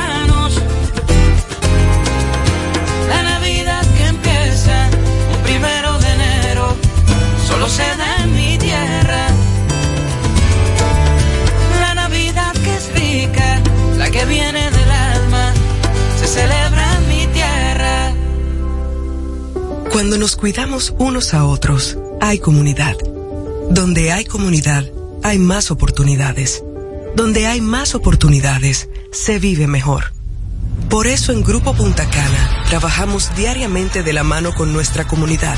E: Solo se da en mi tierra. La Navidad que es rica, la que viene del alma, se celebra en mi tierra.
B: Cuando nos cuidamos unos a otros, hay comunidad. Donde hay comunidad, hay más oportunidades. Donde hay más oportunidades, se vive mejor. Por eso en Grupo Punta Cana trabajamos diariamente de la mano con nuestra comunidad,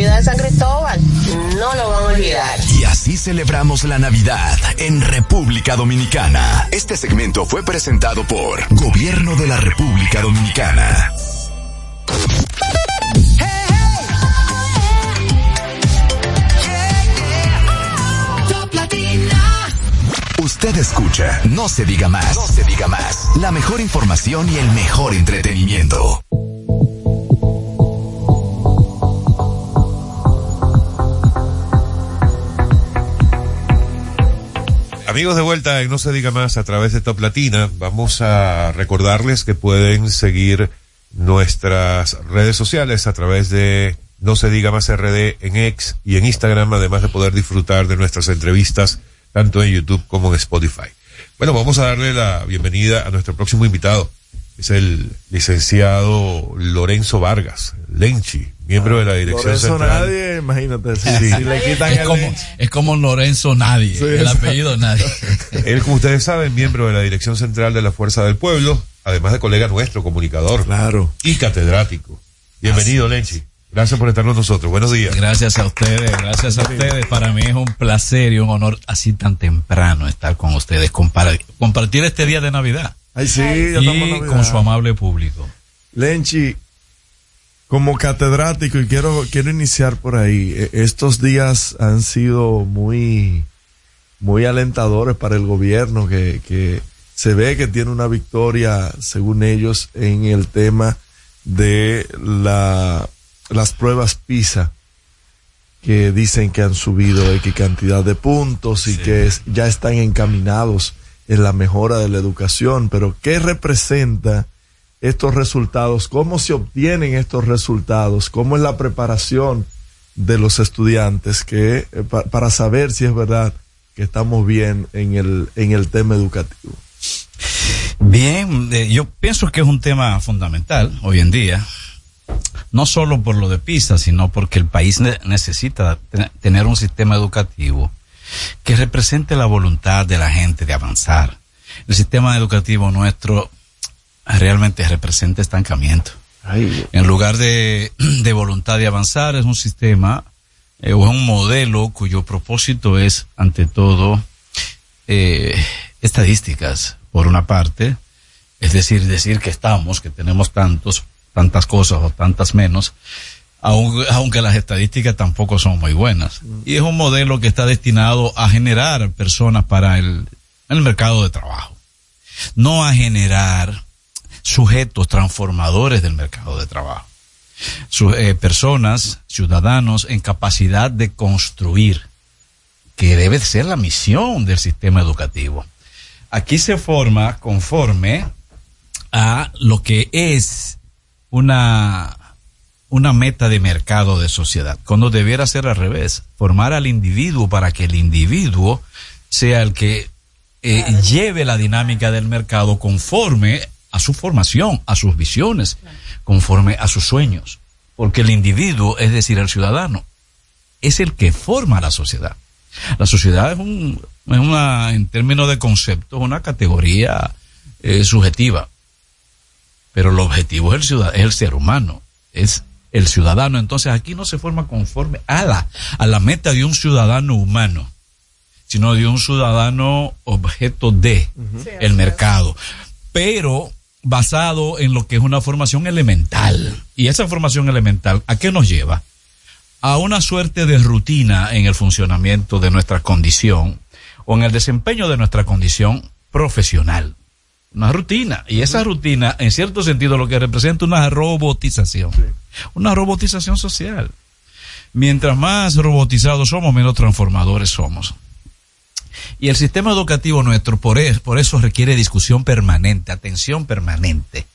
Q: de San Cristóbal. No lo van a olvidar.
G: Y así celebramos la Navidad en República Dominicana. Este segmento fue presentado por Gobierno de la República Dominicana. Usted escucha, no se diga más, no se diga más. La mejor información y el mejor entretenimiento.
H: Amigos de vuelta en No se diga más a través de Top Latina, vamos a recordarles que pueden seguir nuestras redes sociales a través de No se diga más RD en X y en Instagram, además de poder disfrutar de nuestras entrevistas tanto en YouTube como en Spotify. Bueno, vamos a darle la bienvenida a nuestro próximo invitado. Es el licenciado Lorenzo Vargas, Lenchi, miembro de la dirección central.
J: nadie, imagínate, si,
H: Sí.
J: si le quitan
R: es,
J: el
R: como, es como Lorenzo Nadie,
J: Sí,
R: el apellido Nadie.
H: Él, como ustedes saben, miembro de la Dirección Central de la Fuerza del Pueblo, además de colega nuestro, comunicador.
J: Claro.
H: Y catedrático. Bienvenido, Lenchi. Gracias por estar con nosotros. Buenos días.
R: Gracias a ustedes, gracias a ustedes. Para mí es un placer y un honor así tan temprano estar con ustedes, compar- compartir este día de Navidad.
J: Ay, sí, ya estamos en
R: y
J: Navidad.
R: con su amable público.
J: Lenchi, como catedrático, y quiero, quiero iniciar por ahí, eh, estos días han sido muy, muy alentadores para el gobierno, que, que se ve que tiene una victoria, según ellos, en el tema de la, las pruebas PISA, que dicen que han subido X cantidad de puntos y que es- ya están encaminados en la mejora de la educación, pero ¿qué representa estos resultados? ¿Cómo se obtienen estos resultados? ¿Cómo es la preparación de los estudiantes que, eh, pa- para saber si es verdad que estamos bien en el, en el tema educativo?
R: Bien, eh, yo pienso que es un tema fundamental hoy en día, no solo por lo de PISA, sino porque el país ne- necesita te- tener un sistema educativo que represente la voluntad de la gente de avanzar. El sistema educativo nuestro realmente representa estancamiento. En lugar de, de voluntad de avanzar, es un sistema eh, o es un modelo cuyo propósito es, ante todo, eh, estadísticas, por una parte, es decir, decir que estamos, que tenemos tantos, tantas cosas o tantas menos, aunque, aunque las estadísticas tampoco son muy buenas. Y es un modelo que está destinado a generar personas para el, el mercado de trabajo, no a generar sujetos transformadores del mercado de trabajo. Eh, personas, ciudadanos en capacidad de construir, que debe ser la misión del sistema educativo. Aquí se forma conforme a lo que es una, una meta de mercado de sociedad, cuando debiera ser al revés, formar al individuo para que el individuo sea el que eh, lleve la dinámica del mercado conforme a su formación, a sus visiones, conforme a sus sueños. Porque el individuo, es decir, el ciudadano, es el que forma la sociedad. La sociedad es, un, es una, en términos de concepto, una categoría eh, subjetiva. Pero el objetivo es el, ciudad, es el ser humano, es el ciudadano. Entonces aquí no se forma conforme a la, a la meta de un ciudadano humano, sino de un ciudadano objeto de el mercado. Pero basado en lo que es una formación elemental. Y esa formación elemental, ¿a qué nos lleva? A una suerte de rutina en el funcionamiento de nuestra condición o en el desempeño de nuestra condición profesional. Una rutina. Y esa rutina, en cierto sentido, lo que representa una robotización. Una robotización social. Mientras más robotizados somos, menos transformadores somos. Y el sistema educativo nuestro, por, es- por eso requiere discusión permanente, atención permanente.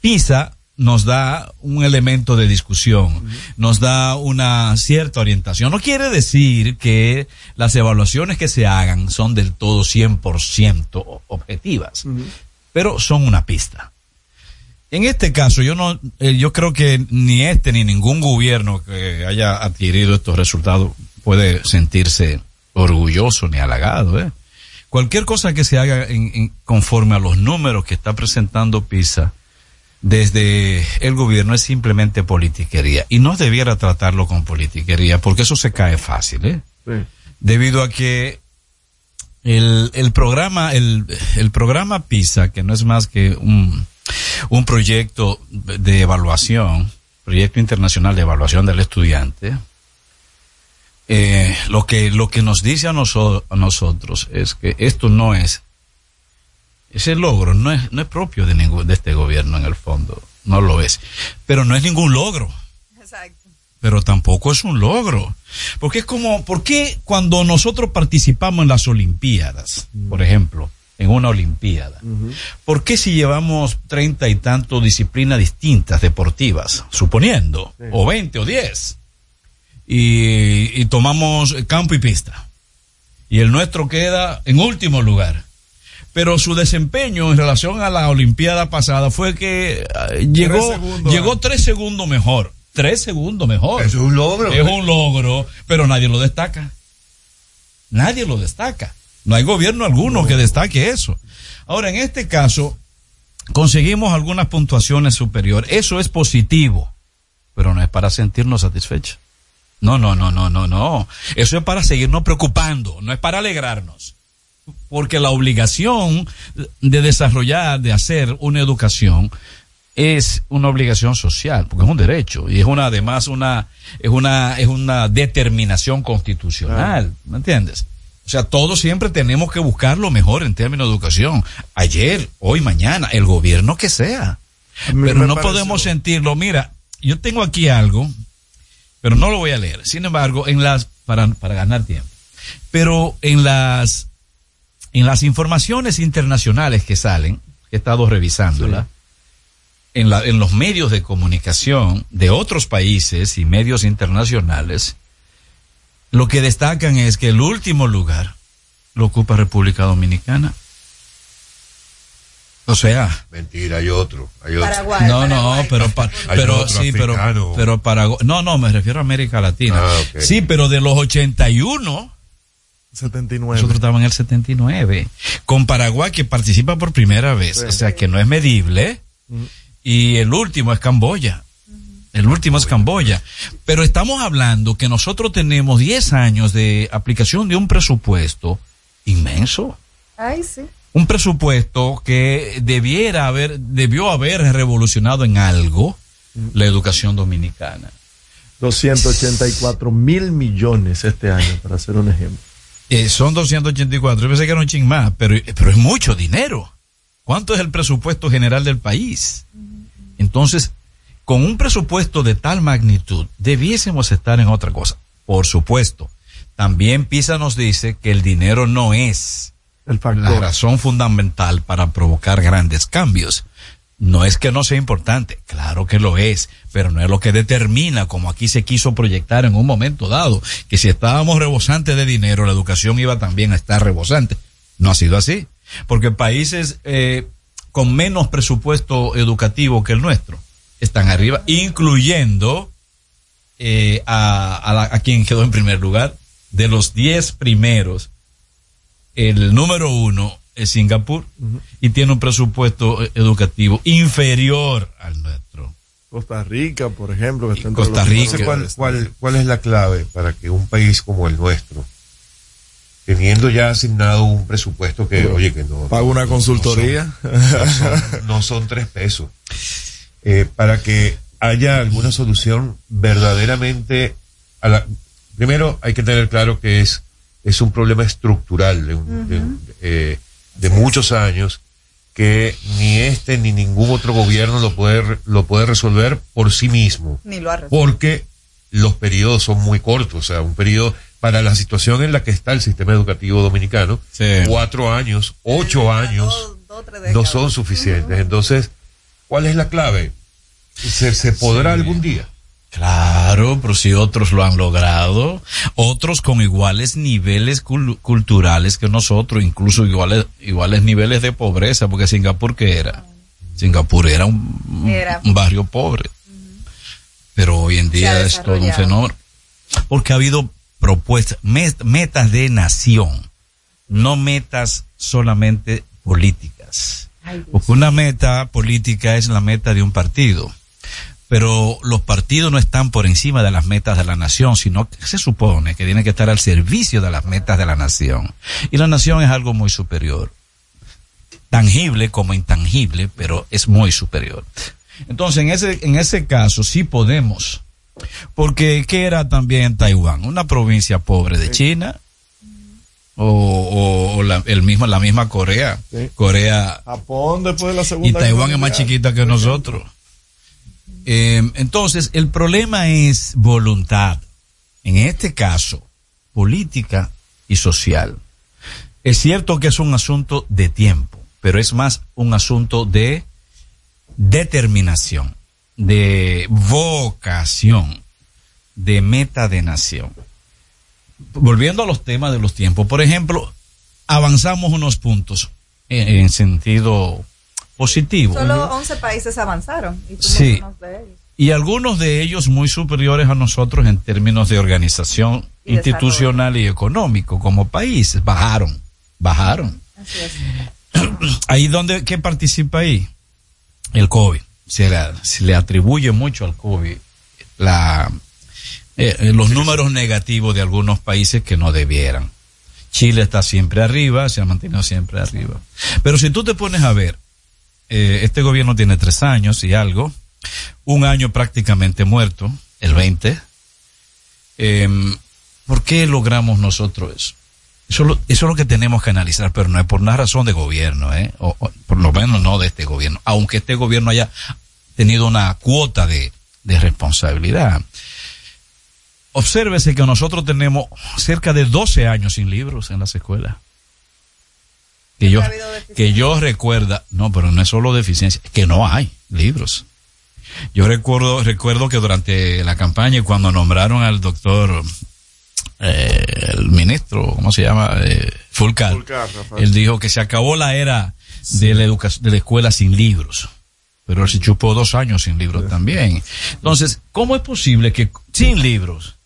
R: PISA nos da un elemento de discusión, nos da una cierta orientación. No quiere decir que las evaluaciones que se hagan son del todo 100% objetivas, pero son una pista. En este caso, yo no, eh, yo creo que ni este ni ningún gobierno que haya adquirido estos resultados puede sentirse orgulloso ni halagado. ¿eh? Cualquier cosa que se haga en- en- conforme a los números que está presentando PISA desde el gobierno es simplemente politiquería y no debiera tratarlo con politiquería porque eso se cae fácil, ¿eh? Debido a que el, el programa, el, el programa PISA, que no es más que un, un proyecto de evaluación, proyecto internacional de evaluación del estudiante, eh, lo que lo que nos dice a, noso- a nosotros es que esto no es ese logro no es no es propio de ningún de este gobierno en el fondo no lo es. Pero no es ningún logro. Pero tampoco es un logro. Porque es como ¿por qué cuando nosotros participamos en las olimpiadas por ejemplo en una olimpiada ¿por qué si llevamos treinta y tanto disciplinas distintas deportivas suponiendo o veinte o diez y, y tomamos campo y pista. Y el nuestro queda en último lugar. Pero su desempeño en relación a la Olimpiada pasada fue que eh, llegó,
H: segundos.
R: llegó tres segundos mejor. Tres segundos mejor.
H: Es un logro.
R: Es un logro, pero nadie lo destaca. Nadie lo destaca. No hay gobierno alguno que destaque eso. Ahora, en este caso, conseguimos algunas puntuaciones superiores. Eso es positivo, pero no es para sentirnos satisfechos. No, no, no, no, no, no. Eso es para seguirnos preocupando, no es para alegrarnos. Porque la obligación de desarrollar, de hacer una educación, es una obligación social, porque es un derecho y es una, además, una, es una, es una determinación constitucional, ¿me entiendes? O sea, todos siempre tenemos que buscar lo mejor en términos de educación. Ayer, hoy, mañana, el gobierno que sea. Pero no
J: pareció-
R: podemos sentirlo. Mira, yo tengo aquí algo, pero no lo voy a leer. Sin embargo, en las, para, para ganar tiempo. Pero en las, en las informaciones internacionales que salen, he estado revisándola, en, la, en los medios de comunicación de otros países y medios internacionales, lo que destacan es que el último lugar lo ocupa República Dominicana. O sea,
H: Mentira, hay otro. Hay otro.
R: no, no, pero, pa-
H: Hay
R: pero
H: otro
R: sí, pero,
H: africano.
R: pero Paraguay, no, no, me refiero a América Latina.
H: Ah.
R: Sí, pero de los 81,
J: 79.
R: nosotros estábamos en el 79, con Paraguay que participa por primera vez,
J: Sí.
R: o sea que no es medible,
J: Mm.
R: y el último es Camboya. El último es Camboya. Pero estamos hablando que nosotros tenemos 10 años de aplicación de un presupuesto inmenso
I: Ay, sí.
R: Un presupuesto que debiera haber, debió haber revolucionado en algo la educación dominicana.
J: 284 mil millones este año, para hacer un ejemplo.
R: Eh, son 284. Yo pensé que era un ching más, pero, pero es mucho dinero. ¿Cuánto es el presupuesto general del país? Entonces, con un presupuesto de tal magnitud, debiésemos estar en otra cosa. Por supuesto. También PISA nos dice que el dinero no es la razón fundamental para provocar grandes cambios. No es que no sea importante, claro que lo es, pero no es lo que determina, como aquí se quiso proyectar en un momento dado, que si estábamos rebosantes de dinero, la educación iba también a estar rebosante. No ha sido así, porque países eh, con menos presupuesto educativo que el nuestro están arriba, incluyendo eh, a, a, la- a quien quedó en primer lugar. De los 10 primeros, el número uno es Singapur y tiene un presupuesto eh, educativo inferior al nuestro.
J: Costa Rica, por ejemplo, que
R: Costa Rica.
H: Entonces, ¿cuál, cuál, ¿Cuál es la clave para que un país como el nuestro, teniendo ya asignado un presupuesto que, oye, que no...
J: Paga una
H: no-
J: consultoría.
H: No son, no son- no son tres pesos. Eh, para que haya alguna solución verdaderamente... A la, primero hay que tener claro que es, es un problema estructural de, un- de eh, de muchos años que ni este ni ningún otro gobierno lo puede, re- lo puede resolver por sí mismo
I: Ni lo ha resuelto.
H: porque los periodos son muy cortos, o sea, un periodo para la situación en la que está el sistema educativo dominicano, cuatro años, ocho años, no son suficientes. Entonces, ¿cuál es la clave? ¿Se, se podrá algún día?
R: Claro, pero si otros lo han logrado, otros con iguales niveles cul- culturales que nosotros, incluso iguales, iguales niveles de pobreza, porque Singapur que era, Singapur era un,
I: Era.
R: un barrio pobre, pero hoy en día es todo un fenómeno, porque ha habido propuestas, met- metas de nación, no metas solamente políticas, porque una meta política es la meta de un partido pero los partidos no están por encima de las metas de la nación, sino que se supone que tienen que estar al servicio de las metas de la nación. Y la nación es algo muy superior. Tangible como intangible, pero es muy superior. Entonces, en ese, en ese caso, sí podemos. Porque, ¿qué era también Taiwán? Una provincia pobre de China. O, o- o la, el mismo, la misma Corea. Corea
J: Japón después de la Segunda
R: y Taiwán es más chiquita que nosotros. Eh, entonces, el problema es voluntad. En este caso, política y social. Es cierto que es un asunto de tiempo, pero es más un asunto de determinación, de vocación, de meta de nación. Volviendo a los temas de los tiempos, por ejemplo, avanzamos unos puntos en sentido positivo.
I: Solo 11 países avanzaron. Y
R: Sí.
I: mencionas de ellos.
R: Y algunos de ellos muy superiores a nosotros en términos de organización
I: Y
R: institucional y económico como país. Bajaron, bajaron.
I: Así es.
R: Ahí donde, ¿qué participa ahí? El COVID. Se le, se le atribuye mucho al COVID la, eh, eh, los números negativos de algunos países que no debieran. Chile está siempre arriba, se ha mantenido siempre arriba. Pero si tú te pones a ver, eh, este gobierno tiene tres años y algo, un año prácticamente muerto, el 20. Em, ¿Por qué logramos nosotros eso? Eso, es lo que tenemos que analizar, pero no es por una razón de gobierno, ¿eh? Por lo menos no de este gobierno, aunque este gobierno haya tenido una cuota de, de responsabilidad. Obsérvese que nosotros tenemos cerca de 12 años sin libros en las escuelas. Que yo, que yo recuerda, no, pero no es solo deficiencia, que no hay libros. Yo recuerdo, recuerdo que durante la campaña y cuando nombraron al doctor, eh, el ministro, ¿cómo se llama? Eh, Fulcar,
J: Fulcar, Rafael.
R: él dijo que se acabó la era de la educación, de la escuela sin libros. Pero él se chupó dos años sin libros también. Entonces, ¿cómo es posible que sin libros,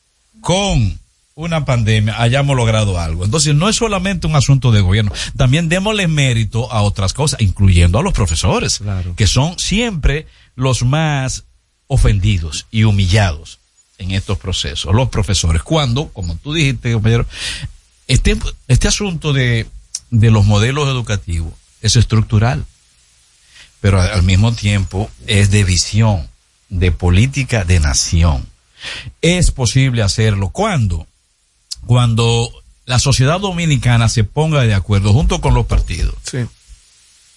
R: con una pandemia, hayamos logrado algo? Entonces, no es solamente un asunto de gobierno. También démosle mérito a otras cosas, incluyendo a los profesores, que son siempre los más ofendidos y humillados en estos procesos. Los profesores, cuando, como tú dijiste, compañero, este, este asunto de, de los modelos educativos es estructural, pero al mismo tiempo es de visión, de política de nación. Es posible hacerlo. ¿Cuándo? Cuando la sociedad dominicana se ponga de acuerdo junto con los partidos.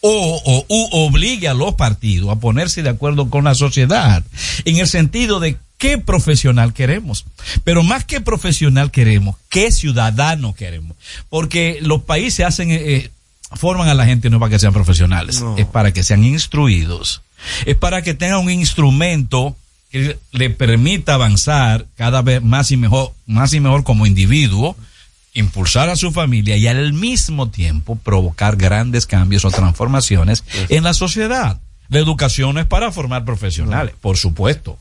R: O, o u obligue a los partidos a ponerse de acuerdo con la sociedad en el sentido de qué profesional queremos. Pero más que profesional queremos, qué ciudadano queremos. Porque los países hacen, eh, eh, forman a la gente no para que sean profesionales, es para que sean instruidos, es para que tengan un instrumento que le permita avanzar cada vez más y mejor, más y mejor como individuo, impulsar a su familia y al mismo tiempo provocar grandes cambios o transformaciones en la sociedad. La educación es para formar profesionales, por supuesto,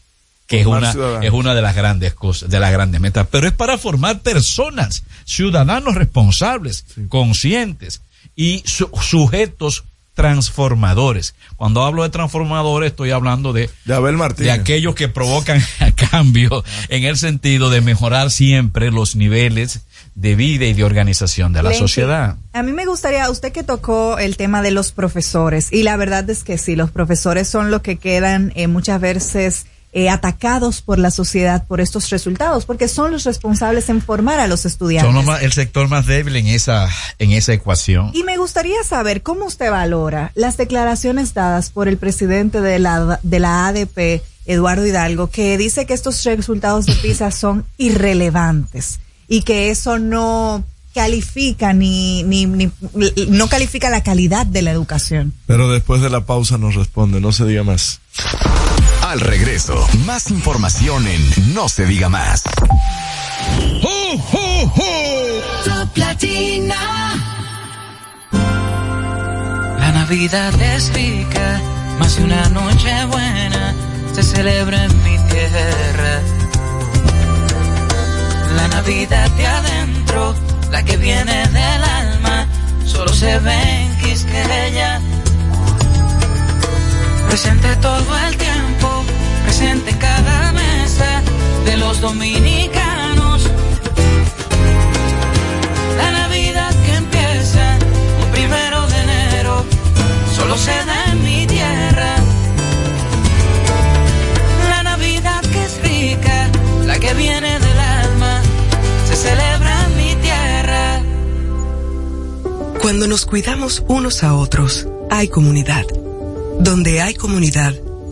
R: que es una, es una de las grandes cosas, de las grandes metas, pero es para formar personas, ciudadanos responsables, conscientes y su- sujetos transformadores. Cuando hablo de transformadores estoy hablando de,
J: de Abel Martínez.
R: de aquellos que provocan cambio en el sentido de mejorar siempre los niveles de vida y de organización de la
I: Lenky,
R: sociedad.
I: A mí me gustaría, usted que tocó el tema de los profesores, y la verdad es que sí, los profesores son los que quedan eh, muchas veces eh, atacados por la sociedad por estos resultados, porque son los responsables en formar a los estudiantes.
R: Son más- el sector más débil en esa, en esa ecuación.
I: Y me gustaría saber cómo usted valora las declaraciones dadas por el presidente de la, de la ADP, Eduardo Hidalgo, que dice que estos resultados de PISA son irrelevantes y que eso no califica ni, ni, ni no califica la calidad de la educación.
J: Pero después de la pausa nos responde, no se diga más.
G: Al regreso, más información en No se diga más.
E: Top Latina. La Navidad es rica, más de una noche buena se celebra en mi tierra. La Navidad de adentro, la que viene del alma, solo se ve en Quisqueya. Presente todo el tiempo, presente en cada mesa de los dominicanos. La Navidad que empieza un primero de enero solo se da en mi tierra. La Navidad que es rica, la que viene del alma, se celebra en mi tierra.
B: Cuando nos cuidamos unos a otros, hay comunidad. Donde hay comunidad,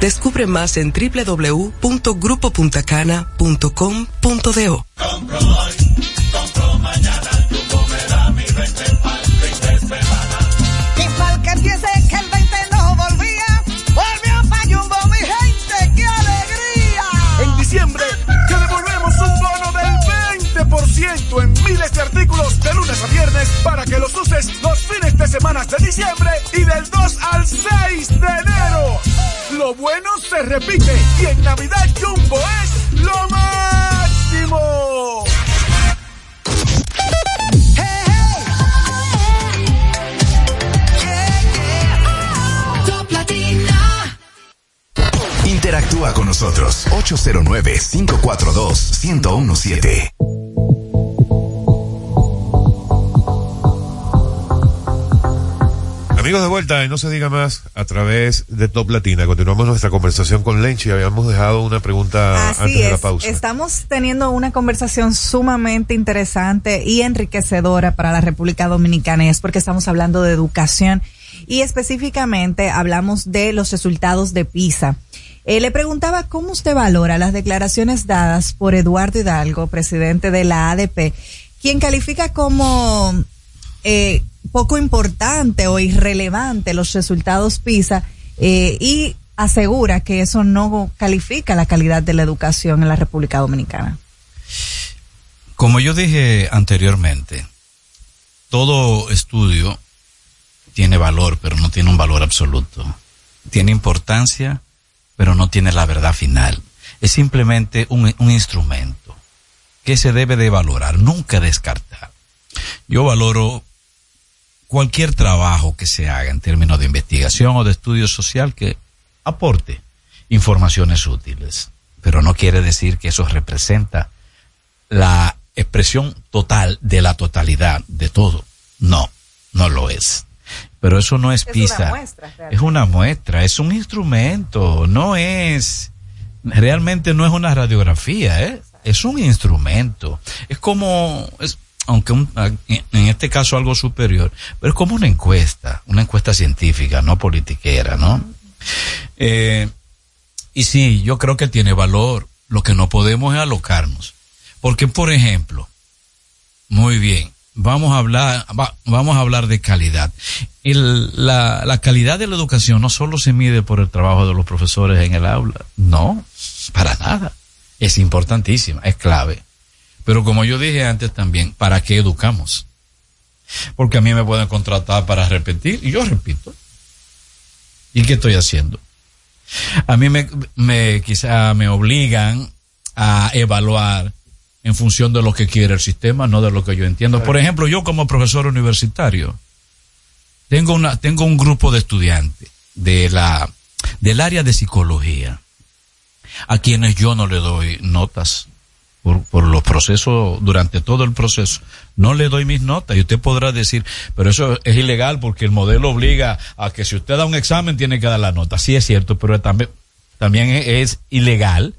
B: Descubre más en www.grupopuntacana.com.do.
N: para que los uses los fines de semana de diciembre y del 2 al 6 de enero. Lo bueno se repite y en Navidad Jumbo es lo máximo.
G: Interactúa con nosotros 809-542-1017.
H: Amigos de vuelta, y no se diga más, a través de Top Latina. Continuamos nuestra conversación con Lenchi. Habíamos dejado una pregunta
I: Así
H: antes de la
I: es.
H: pausa.
I: Estamos teniendo una conversación sumamente interesante y enriquecedora para la República Dominicana y es porque estamos hablando de educación y específicamente hablamos de los resultados de PISA. Eh, le preguntaba cómo usted valora las declaraciones dadas por Eduardo Hidalgo, presidente de la ADP, quien califica como eh, poco importante o irrelevante los resultados PISA eh, y asegura que eso no califica la calidad de la educación en la República Dominicana.
R: Como yo dije anteriormente, todo estudio tiene valor, pero no tiene un valor absoluto. Tiene importancia, pero no tiene la verdad final. Es simplemente un, un instrumento que se debe de valorar, nunca descartar. yo valoro cualquier trabajo que se haga en términos de investigación o de estudio social que aporte informaciones útiles, pero no quiere decir que eso representa la expresión total de la totalidad de todo. No, no lo es. Pero eso no es,
I: Es
R: pizza.
I: una muestra,
R: es una muestra, es un instrumento, no es, realmente no es una radiografía, ¿eh? es un instrumento. Es como, es, aunque un- en este caso algo superior, pero es como una encuesta, una encuesta científica, no politiquera, ¿no? Eh, y sí, yo creo que tiene valor. Lo que no podemos es alocarnos. Porque, por ejemplo, muy bien, vamos a hablar, va- vamos a hablar de calidad. El- la, la calidad de la educación no solo se mide por el trabajo de los profesores en el aula, no, para nada. Es importantísima, es clave. Pero como yo dije antes también, ¿para qué educamos? Porque a mí me pueden contratar para repetir y yo repito. ¿Y qué estoy haciendo? A mí me, me quizá me obligan a evaluar en función de lo que quiere el sistema, no de lo que yo entiendo. Por ejemplo, yo como profesor universitario tengo una tengo un grupo de estudiantes de la del área de psicología a quienes yo no le doy notas por, por los procesos, durante todo el proceso. No le doy mis notas y usted podrá decir, pero eso es ilegal porque el modelo obliga a que si usted da un examen tiene que dar la nota. Sí es cierto, pero también, también es, es ilegal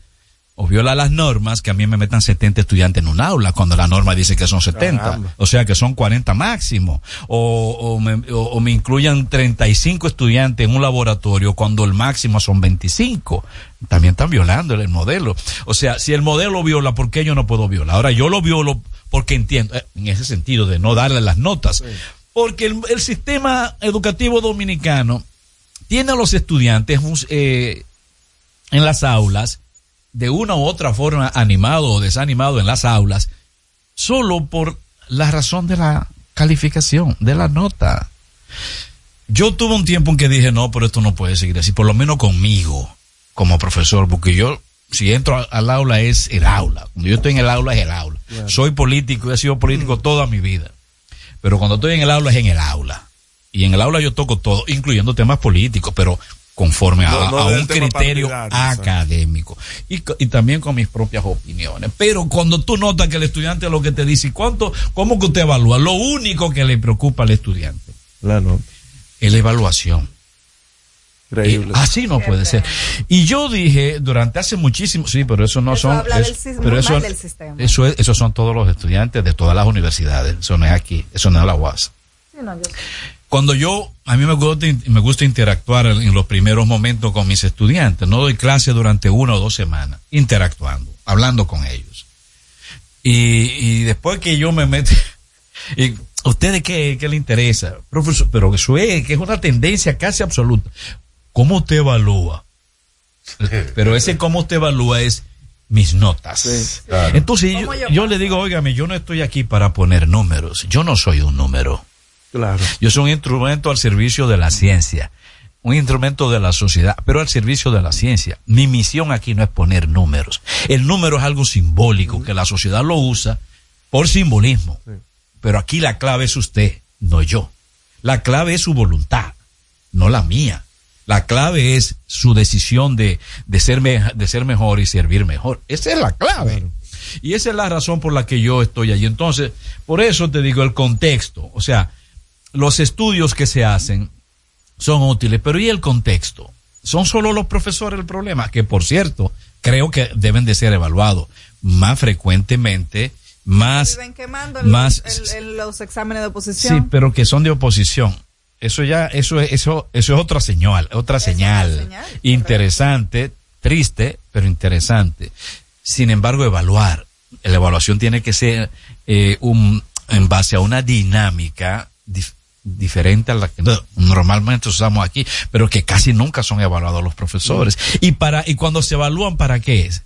R: o viola las normas que a mí me metan 70 estudiantes en un aula cuando la norma dice que son 70.
J: Caramba.
R: O sea que son 40 máximo. O, o, me, o- o me incluyan 35 estudiantes en un laboratorio cuando el máximo son 25. También están violando el modelo. O sea, si el modelo viola, ¿por qué yo no puedo violar? Ahora yo lo violo porque entiendo, eh, en ese sentido de no darle las notas. Porque el, el sistema educativo dominicano tiene a los estudiantes un- eh, en las aulas de una u otra forma animado o desanimado en las aulas solo por la razón de la calificación, de la nota. Yo tuve un tiempo en que dije, no, pero esto no puede seguir así, por lo menos conmigo, como profesor, porque yo, si entro al aula es el aula. Cuando yo estoy en el aula es el aula.
J: Claro.
R: Soy político, he sido político toda mi vida. Pero cuando estoy en el aula es en el aula. Y en el aula yo toco todo, incluyendo temas políticos, pero conforme a,
J: No, no
R: a
J: del
R: un criterio académico. Y, también con mis propias opiniones. Pero cuando tú notas que el estudiante lo que te dice, ¿y cuánto, cómo que usted evalúa? Lo único que le preocupa al estudiante
J: La nota.
R: es la evaluación.
J: Increíble.
R: Eh, así no puede ser. Y yo dije durante hace muchísimo, sí, pero eso no
I: Eso
R: son,
I: habla
R: es-
I: del
R: pero eso,
I: del sistema.
R: eso es, son todos los estudiantes de todas las universidades. Eso no es aquí, eso no es la UAS.
I: Sí, no, yo-
R: Cuando yo, a mí me gusta, me gusta interactuar en los primeros momentos con mis estudiantes. No doy clase durante una o dos semanas, interactuando, hablando con ellos. Y, y después que yo me meto, y, ¿a ustedes qué, qué le interesa? Profesor, pero eso es, que es una tendencia casi absoluta. ¿Cómo usted evalúa? Pero ese cómo usted evalúa es mis notas. Entonces yo,
I: ¿Cómo yo
R: yo le digo, óigame, yo no estoy aquí para poner números. Yo no soy un número.
J: Claro.
R: Yo soy un instrumento al servicio de la ciencia, un instrumento de la sociedad, pero al servicio de la ciencia. Mi misión aquí no es poner números. El número es algo simbólico que la sociedad lo usa por simbolismo. Pero aquí la clave es usted, no yo. La clave es su voluntad, no la mía. La clave es su decisión de, de, ser, me- de ser mejor y servir mejor. Esa es la clave. Y esa es la razón por la que yo estoy allí. Entonces, por eso te digo el contexto. O sea, los estudios que se hacen son útiles, pero ¿y el contexto? ¿Son solo los profesores el problema? Que por cierto, creo que deben de ser evaluados más frecuentemente, más,
I: Viven quemando
R: más,
I: el- el- los exámenes de
R: sí,
I: oposición.
R: pero que son de oposición. Eso ya, eso es, eso, eso es otra señal, otra señal,
I: señal,
R: interesante, triste, pero interesante. Sin embargo, evaluar, la evaluación tiene que ser eh, un, en base a una dinámica dif- diferente a la que no, normalmente usamos aquí, pero que casi nunca son evaluados los profesores. Y para, y cuando se evalúan, ¿para qué es?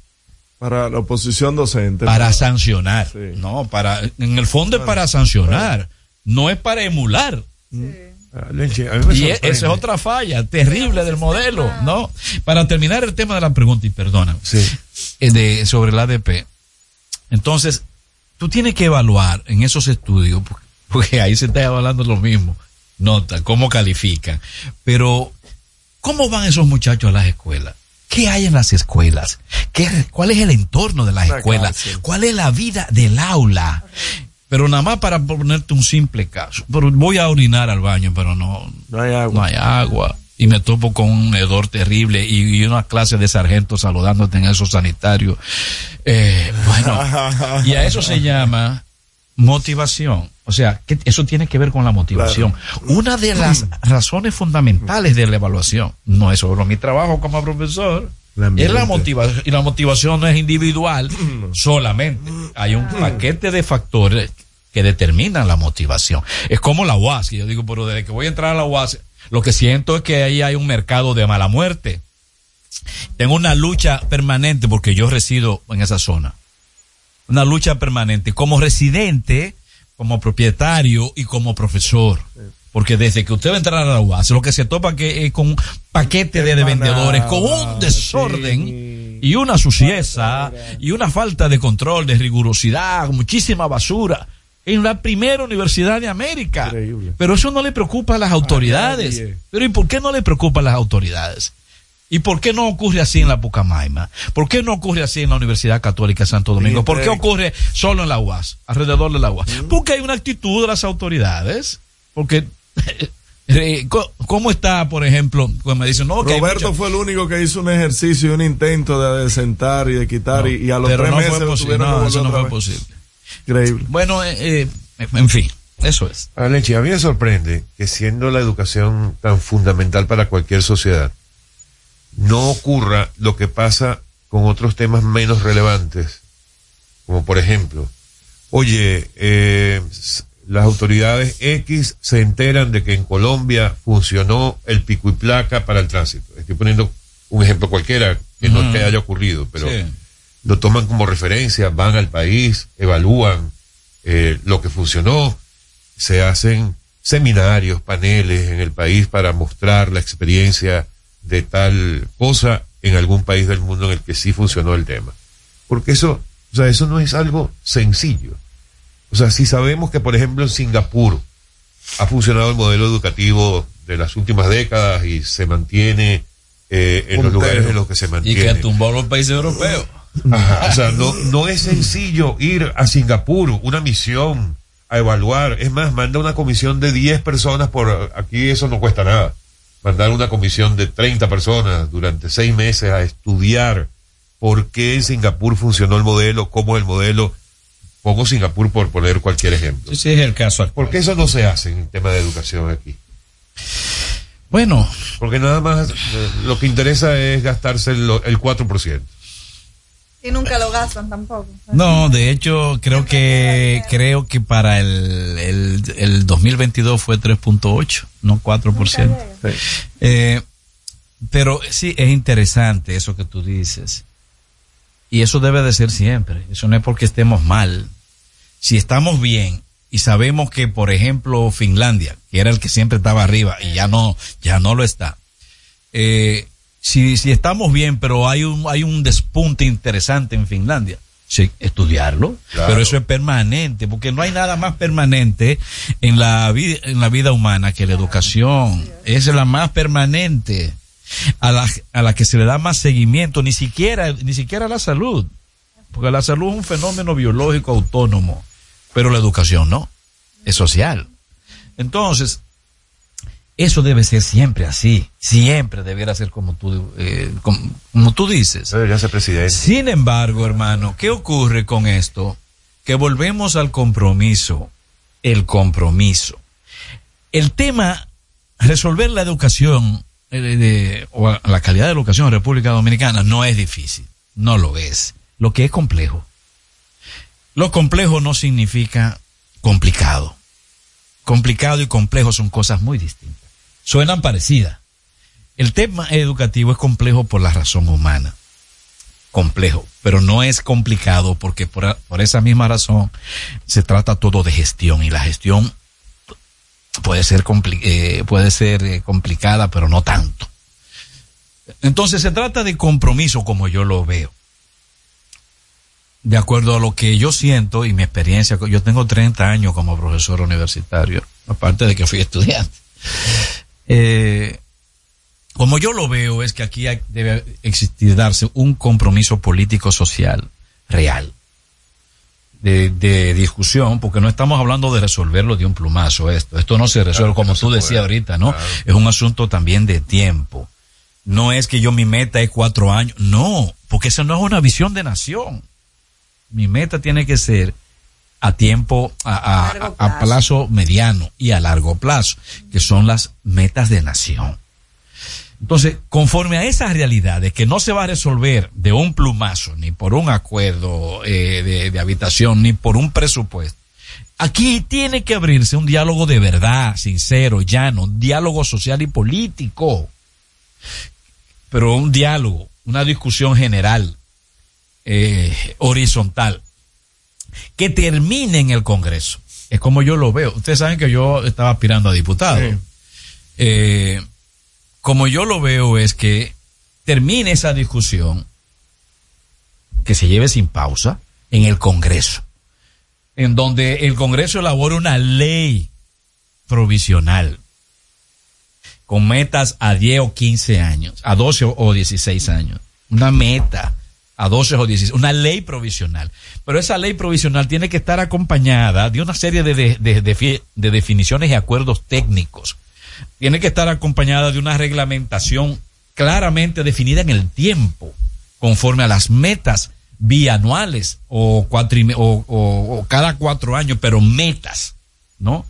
J: Para la oposición docente.
R: Para sancionar. No, para, en el fondo es para sancionar. No es para emular.
H: Ah, Lenche, a mí me
R: Y e- esa es otra falla terrible del modelo, ¿no? Para terminar el tema de la pregunta, y perdona, eh, de, sobre el ADP. Entonces, tú tienes que evaluar en esos estudios, porque ahí se está evaluando lo mismo, nota, cómo califican, pero ¿cómo van esos muchachos a las escuelas? ¿Qué hay en las escuelas? ¿Qué, ¿Cuál es el entorno de las escuelas? ¿Cuál es la vida del aula? Pero nada más para ponerte un simple caso. Pero voy a orinar al baño, pero no,
J: No hay agua.
R: no hay agua. Y me topo con un hedor terrible y, y una clase de sargentos saludándote en esos sanitarios. Eh, bueno, y a eso se llama motivación. O sea, que eso tiene que ver con la motivación. Una de las razones fundamentales de la evaluación no es solo mi trabajo como profesor, es la motivación. Y la motivación no es individual solamente. Hay un paquete de factores que determinan la motivación. Es como la UAS, que yo digo, pero desde que voy a entrar a la UAS, lo que siento es que ahí hay un mercado de mala muerte. Tengo una lucha permanente porque yo resido en esa zona. Una lucha permanente como residente, como propietario y como profesor. Porque desde que usted va a entrar a la UAS, lo que se topa que es con un paquete de, de vendedores, con un desorden y una suciedad y una falta de control, de rigurosidad, muchísima basura. En la primera universidad de América. Pero eso no le preocupa a las autoridades. Pero ¿y por qué no le preocupa a las autoridades? ¿Y por qué no ocurre así en la Pucamaima? ¿Por qué no ocurre así en la Universidad Católica de Santo Domingo? ¿Por qué ocurre solo en la UAS, alrededor de la UAS? Porque hay una actitud de las autoridades. Porque, eh, ¿cómo está, por ejemplo, cuando me dicen, no, que hay
J: Roberto fue el único que hizo un ejercicio y un intento de, de sentar y de quitar y, y a los
R: pero
J: tres
R: no
J: meses
R: fue
J: lo
R: posible.
J: tuvieron
R: No, eso no fue
J: vez.
R: posible.
J: Increíble.
R: Bueno, eh, eh, en fin, eso es.
H: Alechi, a mí me sorprende que siendo la educación tan fundamental para cualquier sociedad, no ocurra lo que pasa con otros temas menos relevantes, como por ejemplo, oye, eh, las autoridades X se enteran de que en Colombia funcionó el pico y placa para el tránsito. Estoy poniendo un ejemplo cualquiera que no que haya ocurrido, pero
R: Sí.
H: lo toman como referencia, van al país, evalúan eh, lo que funcionó, se hacen seminarios, paneles en el país para mostrar la experiencia de tal cosa en algún país del mundo en el que sí funcionó el tema. Porque eso, o sea, eso no es algo sencillo. O sea, si sabemos que, por ejemplo, en Singapur ha funcionado el modelo educativo de las últimas décadas y se mantiene eh, en los lugares en los que se
R: Y
H: mantiene.
R: que tumbó a los países europeos.
H: Ajá, o sea, no, no es sencillo ir a Singapur, una misión, a evaluar. Es más, manda una comisión de 10 personas por aquí, eso no cuesta nada. Mandar una comisión de 30 personas durante seis meses a estudiar por qué en Singapur funcionó el modelo, cómo el modelo. Pongo Singapur por poner cualquier ejemplo.
R: Ese es el caso actual.
H: ¿Por qué eso no se hace en el tema de educación aquí?
R: Bueno.
H: Porque nada más eh, lo que interesa es gastarse el, el 4%.
I: Y nunca lo gastan tampoco.
R: No, de hecho, creo que creo que para el, el, el 2022 fue 3.8, no 4%. Eh, pero sí, es interesante eso que tú dices. Y eso debe de ser siempre. Eso no es porque estemos mal. Si estamos bien y sabemos que, por ejemplo, Finlandia, que era el que siempre estaba arriba y ya no, ya no lo está. Eh, si, si estamos bien, pero hay un, hay un despunte interesante en Finlandia, sí, estudiarlo,
H: Claro.
R: pero eso es permanente, porque no hay nada más permanente en la vida, en la vida humana que la educación. Es la más permanente, a la, a la que se le da más seguimiento, ni siquiera, ni siquiera la salud, porque la salud es un fenómeno biológico autónomo, pero la educación no, es social. Entonces, eso debe ser siempre así, siempre debiera ser como tú, eh, como, como tú dices.
H: Debería ser presidente.
R: Sin embargo, hermano, ¿qué ocurre con esto? Que volvemos al compromiso, el compromiso. El tema, resolver la educación eh, de- o la calidad de la educación en República Dominicana no es difícil, no lo es. Lo que es complejo. Lo complejo no significa complicado. Complicado y complejo son cosas muy distintas. Suenan parecidas. El tema educativo es complejo por la razón humana. Complejo, pero no es complicado porque por, esa misma razón se trata todo de gestión y la gestión puede ser, eh, puede ser eh, complicada, pero no tanto. Entonces se trata de compromiso como yo lo veo. de acuerdo a lo que yo siento y mi experiencia, yo tengo 30 años como profesor universitario, aparte de que fui estudiante. Eh, como yo lo veo es que aquí hay- debe existir, darse un compromiso político social real de, de discusión, porque no estamos hablando de resolverlo de un plumazo esto. Esto no se resuelve, como tú decías ahorita, ¿no? Es un asunto también de tiempo. No es que yo mi meta es cuatro años, no, porque esa no es una visión de nación. Mi meta tiene que ser a tiempo, a, a- a- a plazo mediano y a largo plazo, que son las metas de nación. Entonces, conforme a esas realidades que no se va a resolver de un plumazo, ni por un acuerdo eh, de, de habitación, ni por un presupuesto, aquí tiene que abrirse un diálogo de verdad, sincero, llano, un diálogo social y político, pero un diálogo, una discusión general, eh, horizontal, que termine en el Congreso. Es como yo lo veo. Ustedes saben que yo estaba aspirando a diputado. Eh, como yo lo veo es que termine esa discusión, que se lleve sin pausa, en el Congreso, en donde el Congreso elabore una ley provisional con metas a 10 o 15 años, a 12 o- o 16 años. Una meta a 12 o 16, una ley provisional. Pero esa ley provisional tiene que estar acompañada de una serie de, de- de- de fi- de definiciones y acuerdos técnicos. Tiene que estar acompañada de una reglamentación claramente definida en el tiempo, conforme a las metas bianuales o, o- o cada cuatro años, pero metas, ¿no?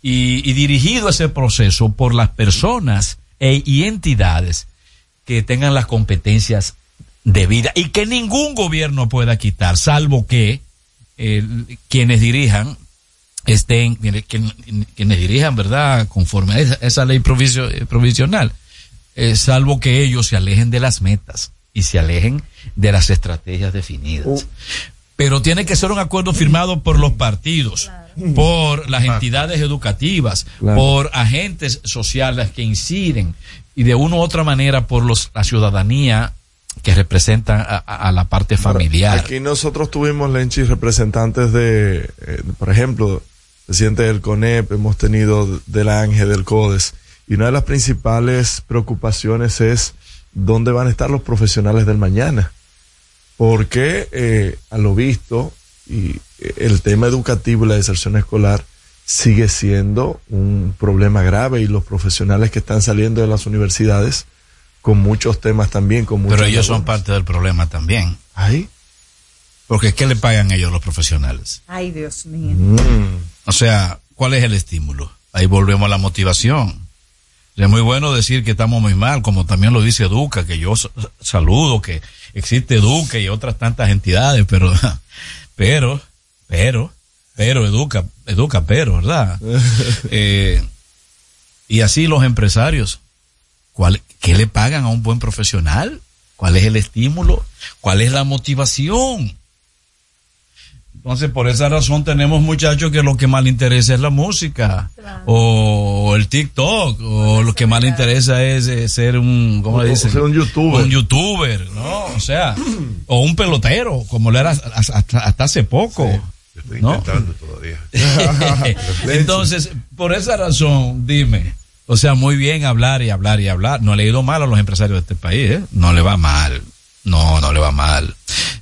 R: y, y dirigido ese proceso por las personas e, y entidades que tengan las competencias debidas y que ningún gobierno pueda quitar, salvo que eh, quienes dirijan estén, quienes, quienes dirijan, ¿verdad?, conforme a esa, esa ley provisio- eh, provisional, eh, salvo que ellos se alejen de las metas y se alejen de las estrategias definidas. Pero tiene que ser un acuerdo firmado por los partidos, por las entidades educativas,
J: Claro.
R: por agentes sociales que inciden y de una u otra manera por los, la ciudadanía que representa a, la parte familiar.
J: Aquí nosotros tuvimos, Lenchi, representantes de, eh, por ejemplo, presidente del CONEP, hemos tenido del Ángel, del CODES, y una de las principales preocupaciones es dónde van a estar los profesionales del mañana. Porque eh, a lo visto, y eh, el tema educativo y la deserción escolar sigue siendo un problema grave y los profesionales que están saliendo de las universidades con muchos temas también, con muchos
R: Pero ellos son parte del problema también.
J: ¿Ahí?
R: Porque ¿qué le pagan ellos los profesionales?
I: Ay, Dios mío.
J: Mm.
R: O sea, ¿cuál es el estímulo? Ahí volvemos a la motivación. Es muy bueno decir que estamos muy mal, como también lo dice Educa, que yo sa- saludo, que existe Educa y otras tantas entidades, pero, pero, pero, pero, Educa, Educa, pero, ¿verdad? Eh, y así los empresarios, ¿cuál, ¿qué le pagan a un buen profesional? ¿Cuál es el estímulo? ¿Cuál es la motivación? Entonces, por esa razón tenemos muchachos que lo que más les interesa es la música, o el TikTok, o lo que más les interesa es eh, ser un, ¿cómo le
J: O-
R: dicen?
J: ser un youtuber.
R: Un youtuber, ¿no? O sea, o un pelotero, como lo era hasta, hasta hace poco.
H: Estoy
R: ¿no?
H: intentando todavía.
R: Entonces, por esa razón, dime, o sea, muy bien hablar y hablar y hablar. No le ha ido mal a los empresarios de este país, ¿eh? No le va mal. No, no le va mal.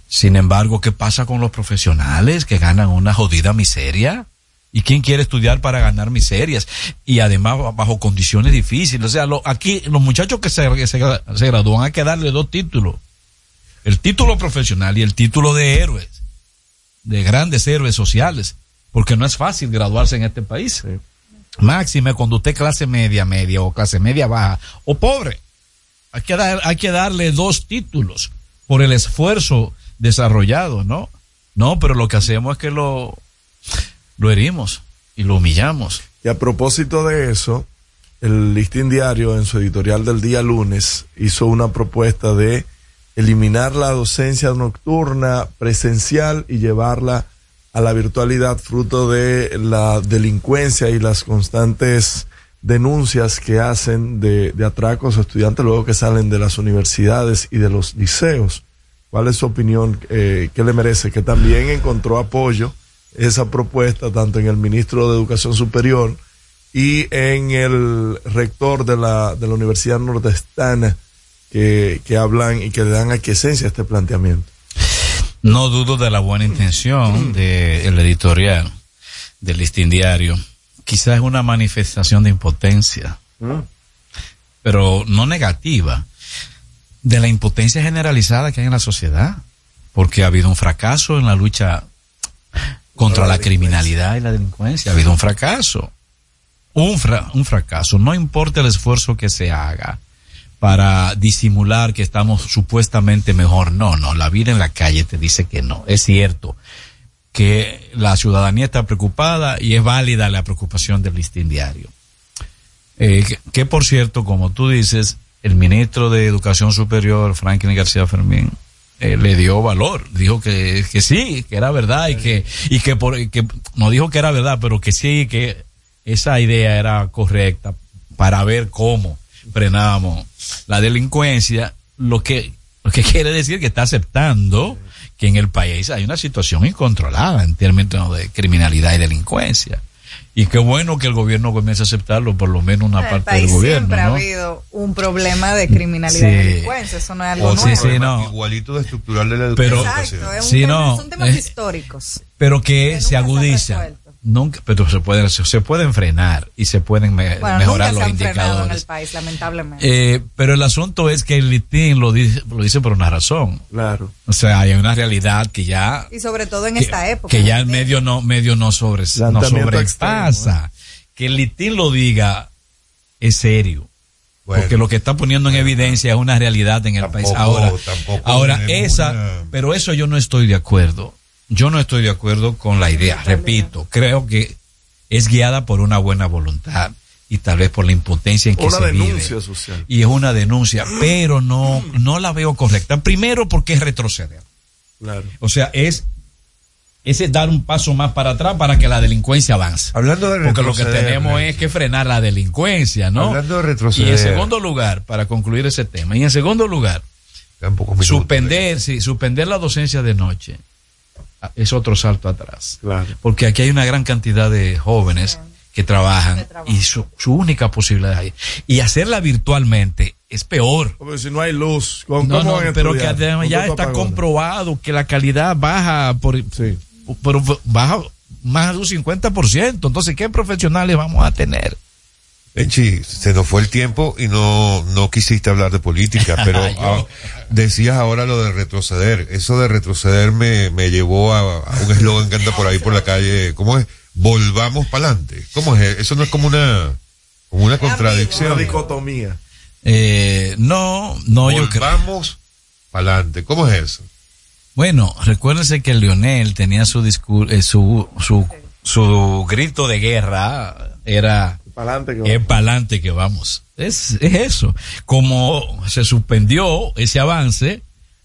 R: Sin embargo, ¿qué pasa con los profesionales que ganan una jodida miseria? ¿Y quién quiere estudiar para ganar miserias? Y además bajo condiciones difíciles. O sea, aquí los muchachos que se, que se, se gradúan hay que darle dos títulos. El título profesional y el título de héroes de grandes héroes sociales, porque no es fácil graduarse en este país. Máxime cuando usted clase media, media o clase media baja o pobre. Hay que, dar, hay que darle dos títulos por el esfuerzo desarrollado, ¿no? No, pero lo que hacemos es que lo, lo herimos y lo humillamos.
J: Y a propósito de eso, el Listín Diario en su editorial del día lunes hizo una propuesta de eliminar la docencia nocturna presencial y llevarla a la virtualidad fruto de la delincuencia y las constantes denuncias que hacen de, atracos a estudiantes luego que salen de las universidades y de los liceos. ¿Cuál es su opinión? Eh, ¿Qué le merece? Que también encontró apoyo esa propuesta tanto en el ministro de Educación Superior y en el rector de la, de la Universidad Nordestana que, que hablan y que le dan aquiescencia a este planteamiento.
R: No dudo de la buena intención del editorial del listín diario. Quizás es una manifestación de impotencia, pero no negativa, de la impotencia generalizada que hay en la sociedad, porque ha habido un fracaso en la lucha contra la criminalidad y la delincuencia, ha habido un fracaso, un, fra- un fracaso, no importa el esfuerzo que se haga para disimular que estamos supuestamente mejor, no, no, la vida en la calle te dice que no, es cierto que la ciudadanía está preocupada y es válida la preocupación del listín diario. Eh, que, por cierto, como tú dices, el ministro de Educación Superior, Franklin García Fermín, eh, le dio valor, dijo que, que sí, que era verdad y que, y que por, que no dijo que era verdad, pero que sí, que esa idea era correcta para ver cómo frenábamos la delincuencia, lo que, lo que quiere decir que está aceptando que en el país hay una situación incontrolada en términos de criminalidad y delincuencia. Y qué bueno que el gobierno comience a aceptarlo, por lo menos una
I: el
R: parte
I: país
R: del gobierno.
I: siempre ha habido un problema de criminalidad
R: Sí.
I: y delincuencia, eso no es algo
R: O
I: nuevo.
R: sí, sí, no.
H: Igualito de estructural de la
R: Pero-
H: educación.
I: Exacto, es un
R: Sí,
I: tema-
R: no,
I: son temas
R: eh,
I: históricos.
R: pero que se agudizan. Nunca, pero se pueden, se pueden frenar y se pueden me-
I: Bueno,
R: mejorar
I: nunca
R: los
I: se han frenado en el
R: indicadores.
I: país, lamentablemente.
R: Eh, pero el asunto es que el litín lo dice, lo dice por una razón.
J: Claro.
R: O sea, hay una realidad que ya,
I: y sobre todo en
R: que,
I: esta época.
R: que ya el medio no, medio no sobre, no sobrepasa. Que el litín lo diga es serio.
H: Bueno.
R: Porque lo que está poniendo en evidencia es una realidad en el país. Ahora,
H: tampoco
R: ahora esa,
H: una-
R: pero eso yo no estoy de acuerdo. Yo no estoy de acuerdo con la idea. Repito, creo que es guiada por una buena voluntad y tal vez por la impotencia en que
J: Una
R: se
J: denuncia
R: vive.
J: social.
R: Y es una denuncia, pero no, no la veo correcta. Primero porque es retroceder.
J: Claro.
R: O sea, es ese dar un paso más para atrás para que la delincuencia avance.
H: Hablando de
R: Porque lo que tenemos es que frenar la delincuencia, ¿no?
H: Hablando de retroceder.
R: Y en segundo lugar, para concluir ese tema, y en segundo lugar, suspender, sí, suspender la docencia de noche es otro salto atrás.
J: Claro.
R: Porque aquí hay una gran cantidad de jóvenes que trabajan y su, su única posibilidad ahí. Y hacerla virtualmente es peor.
J: Porque si no hay luz, ¿cómo,
R: No, no,
J: van
R: pero que además
J: ¿Con
R: ya está
J: apagones?
R: comprobado que la calidad baja por, pero baja más de un 50%. Entonces, ¿qué profesionales vamos a tener?
H: Echi, se nos fue el tiempo y no, no quisiste hablar de política, pero
R: Yo.
H: ah, decías ahora lo de retroceder. Eso de retroceder me, me llevó a, a un eslogan que anda por ahí por la calle. ¿Cómo es? Volvamos para adelante. ¿Cómo es? Eso no es como una, como una contradicción.
J: Una dicotomía.
R: Eh, no, no, yo creo.
H: Volvamos para adelante. ¿Cómo es eso?
R: Bueno, recuérdense que Lionel tenía su discurso, su, su, su grito de guerra era
J: Pa'lante que
R: es
J: vamos.
R: para adelante que vamos. Es, es eso. Como se suspendió ese avance,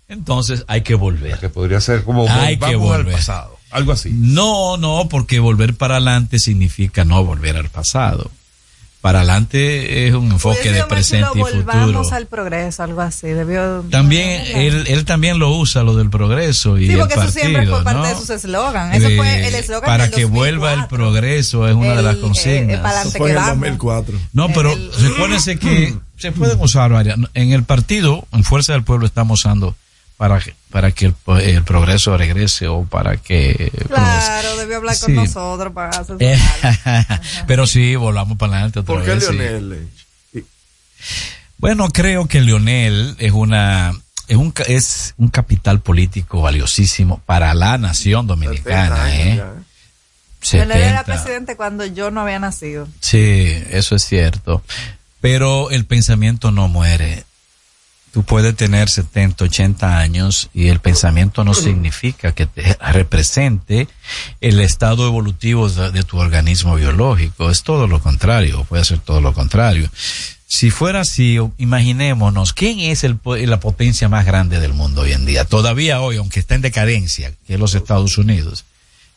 R: entonces hay que volver.
H: Que podría ser como
R: Hay que
H: volvamos al
R: volver.
H: pasado. Algo así.
R: No, no, porque volver para adelante significa no volver al pasado. Para adelante es un enfoque de presente y
I: chulo, volvamos
R: futuro.
I: al progreso, algo así. Debió.
R: También él, él también lo usa lo del progreso y
I: Sí,
R: el
I: porque eso
R: partido,
I: siempre fue parte
R: ¿no?
I: de sus eslogans. Eso fue el
R: Eh,
I: eslogan
R: para
I: del
R: que vuelva el
I: 2004.
R: progreso es una de las
I: El, eh,
R: consignas.
I: eh, pa'lante
J: Eso fue en el
I: vamos.
J: 2004.
R: No, pero recuérdense que se pueden usar varias. En el partido, en Fuerza del Pueblo, estamos usando para que, para que el, el progreso regrese o para que.
I: Claro, debió hablar con
R: Sí.
I: nosotros para hacer
R: Eh, pero sí, volvamos para adelante otra
J: ¿Por qué
R: vez. sí. Bueno, creo que Leonel es una es un ca- es un capital político valiosísimo para la nación dominicana, ¿eh?
I: Leonel era
R: 70.
I: presidente cuando yo no había nacido.
R: Sí, eso es cierto. Pero el pensamiento no muere. Tú puedes tener 70, 80 años y el pensamiento no significa que te represente el estado evolutivo de, de tu organismo biológico. Es todo lo contrario, puede ser todo lo contrario. Si fuera así, imaginémonos, ¿quién es el, la potencia más grande del mundo hoy en día? Todavía hoy, aunque está en decadencia, que es los Estados Unidos,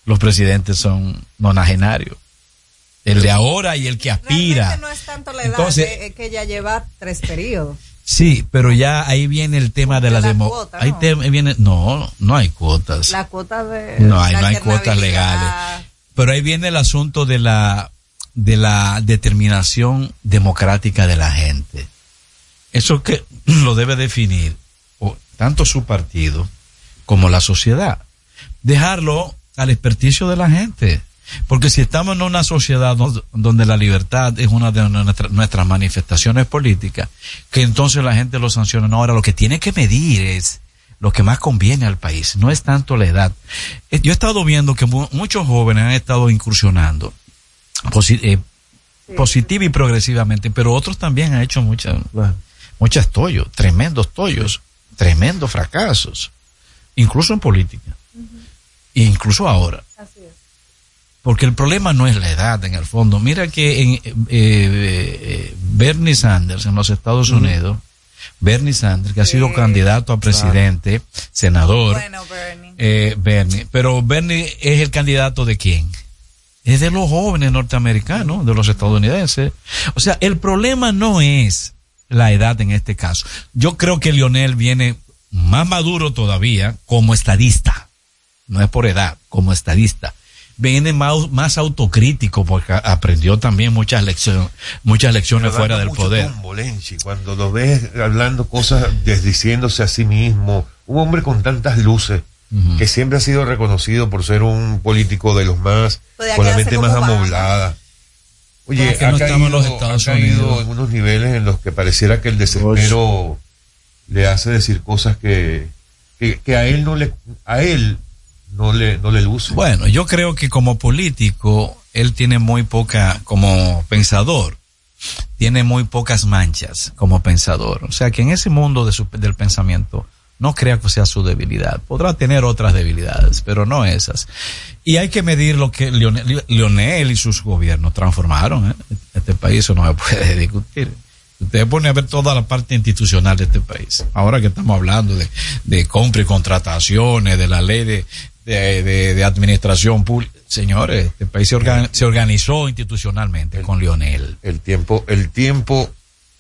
R: los presidentes son nonagenarios. El de ahora y el que aspira.
I: No es tanto la edad,
R: Entonces-
I: eh, que ya lleva tres periodos.
R: Sí, pero ya ahí viene el tema de la, demo.
I: cuota,
R: ahí
I: ¿no?
R: te- viene, no, no hay cuotas.
I: La cuota de.
R: No hay,
I: la
R: no hay cuotas legales. Pero ahí viene el asunto de la, de la determinación democrática de la gente. Eso que lo debe definir o, tanto su partido como la sociedad. Dejarlo al experticio de la gente. Porque si estamos en una sociedad do- donde la libertad es una de nuestra- nuestras manifestaciones políticas, que entonces la gente lo sanciona. No, ahora lo que tiene que medir es lo que más conviene al país, no es tanto la edad. Eh, Yo he estado viendo que mu- muchos jóvenes han estado incursionando posi- eh, positiva y progresivamente, pero otros también han hecho muchas, muchas tollos, tremendos tollos, tremendos fracasos, incluso en política, e incluso ahora. Porque el problema no es la edad en el fondo. Mira que en, eh, eh, Bernie Sanders en los Estados. Unidos, Bernie Sanders, que ha sido candidato a presidente, senador,
I: Bueno, Bernie.
R: eh, Bernie, pero Bernie es el candidato de quién? Es de los jóvenes norteamericanos, de los estadounidenses. O sea, el problema no es la edad en este caso. Yo creo que Lionel viene más maduro todavía como estadista. No es por edad, como estadista. Viene más, más autocrítico porque aprendió también muchas lecciones, muchas lecciones fuera del
H: mucho
R: poder.
H: tumbo, Lenchi, cuando lo ves hablando cosas, desdiciéndose a sí mismo, un hombre con tantas luces, que siempre ha sido reconocido por ser un político de los más,
I: Podía
H: con la mente más amoblada. Oye, ha
R: no en los
H: caído-
R: Estados
H: ha caído
R: Unidos.
H: en unos niveles en los que pareciera que el desespero le hace decir cosas que, que, que a él no le, a él no le, no le luce.
R: Bueno, yo creo que como político, él tiene muy poca, como pensador, tiene muy pocas manchas como pensador. O sea que en ese mundo de su- del pensamiento, no crea que sea su debilidad. Podrá tener otras debilidades, pero no esas. Y hay que medir lo que Leonel, Leonel y sus gobiernos transformaron. ¿eh? Este país eso no se puede discutir. Usted pone a ver toda la parte institucional de este país. Ahora que estamos hablando de, de compra y contrataciones, de la ley de, de, de- de administración pública. Señores, este país se, organ- se organizó institucionalmente con Lionel.
H: El tiempo, el tiempo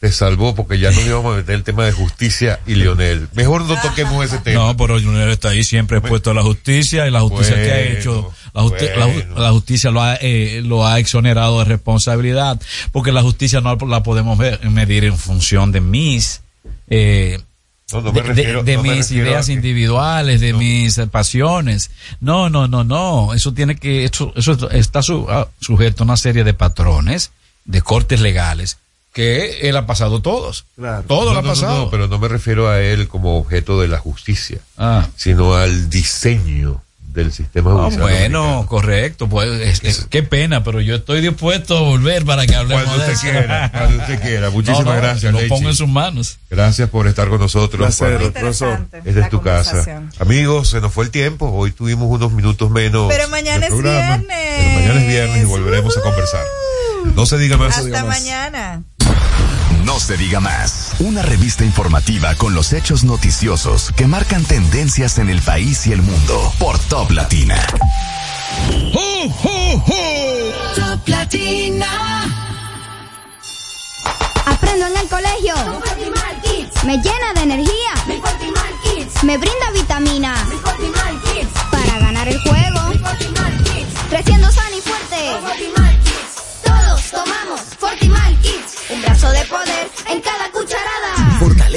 H: te salvó porque ya nos íbamos a meter el tema de justicia y Lionel. Mejor no toquemos ese tema.
R: No, pero Lionel está ahí siempre expuesto a la justicia y la justicia que ha hecho, la, justi- la justicia lo ha, eh, lo ha exonerado de responsabilidad, porque la justicia no la podemos ver- medir en función de mis, eh,
H: No, no me
R: de, de-
H: refiero-
R: de
H: no me
R: mis ideas
H: que-
R: individuales, de mis pasiones. No, no, no, no. Eso tiene que, eso, eso está su- ah, sujeto a una serie de patrones, de cortes legales, que él ha pasado todos. Todo
H: No,
R: lo ha
H: no, no,
R: pasado.
H: no, pero no me refiero a él como objeto de la justicia,
R: Ah.
H: sino al diseño del sistema
R: Ah,
H: judicial.
R: bueno, correcto, pues es- es- qué pena, pero yo estoy dispuesto a volver para que hablemos
H: Cuando
R: de
H: usted
R: eso.
H: quiera, cuando usted quiera. Muchísimas
R: No, no,
H: gracias,
R: Lo
H: Lechi.
R: pongo en sus manos.
H: Gracias por estar con nosotros.
J: Placer, profesor.
H: Esta es tu casa. Amigos, se nos fue el tiempo. Hoy tuvimos unos minutos menos.
I: Pero mañana es
H: programa,
I: viernes.
H: Pero mañana es viernes y volveremos a conversar. No se diga más.
I: Hasta mañana.
G: No se diga más. Una revista informativa con los hechos noticiosos que marcan tendencias en el país y el mundo por Top Latina.
O: Top Latina. Aprendo en el colegio. Me llena de energía. Me brinda vitamina. Para ganar el juego. Creciendo sano y fuerte. Todos tomamos Fortimal Kids. De poder en cada.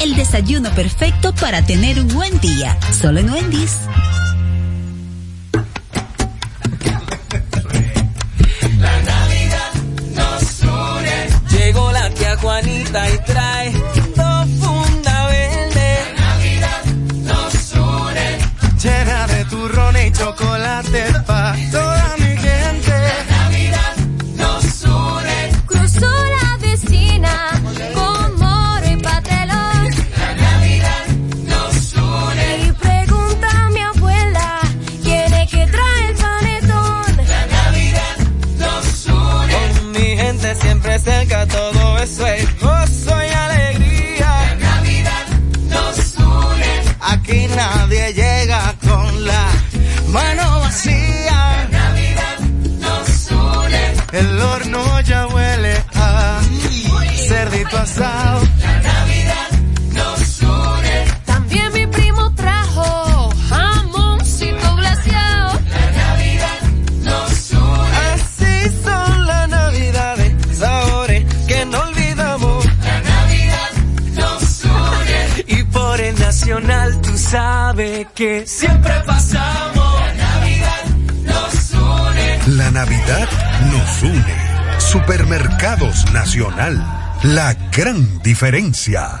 S: el desayuno perfecto para tener un buen día. Solo en Wendy's.
E: La Navidad nos une. Llegó la tía Juanita y trae dos funda verde. La Navidad nos une.
D: Llena de turrón y chocolate pa'
E: La Navidad nos une.
T: También mi primo trajo jamoncito glaseado.
U: La Navidad nos une.
D: Así son las navidades, sabores que no olvidamos.
U: La Navidad nos une.
D: Y por el nacional tú sabes que
U: Siempre pasamos. La Navidad nos une.
V: La Navidad nos une. Supermercados Nacional. La gran diferencia.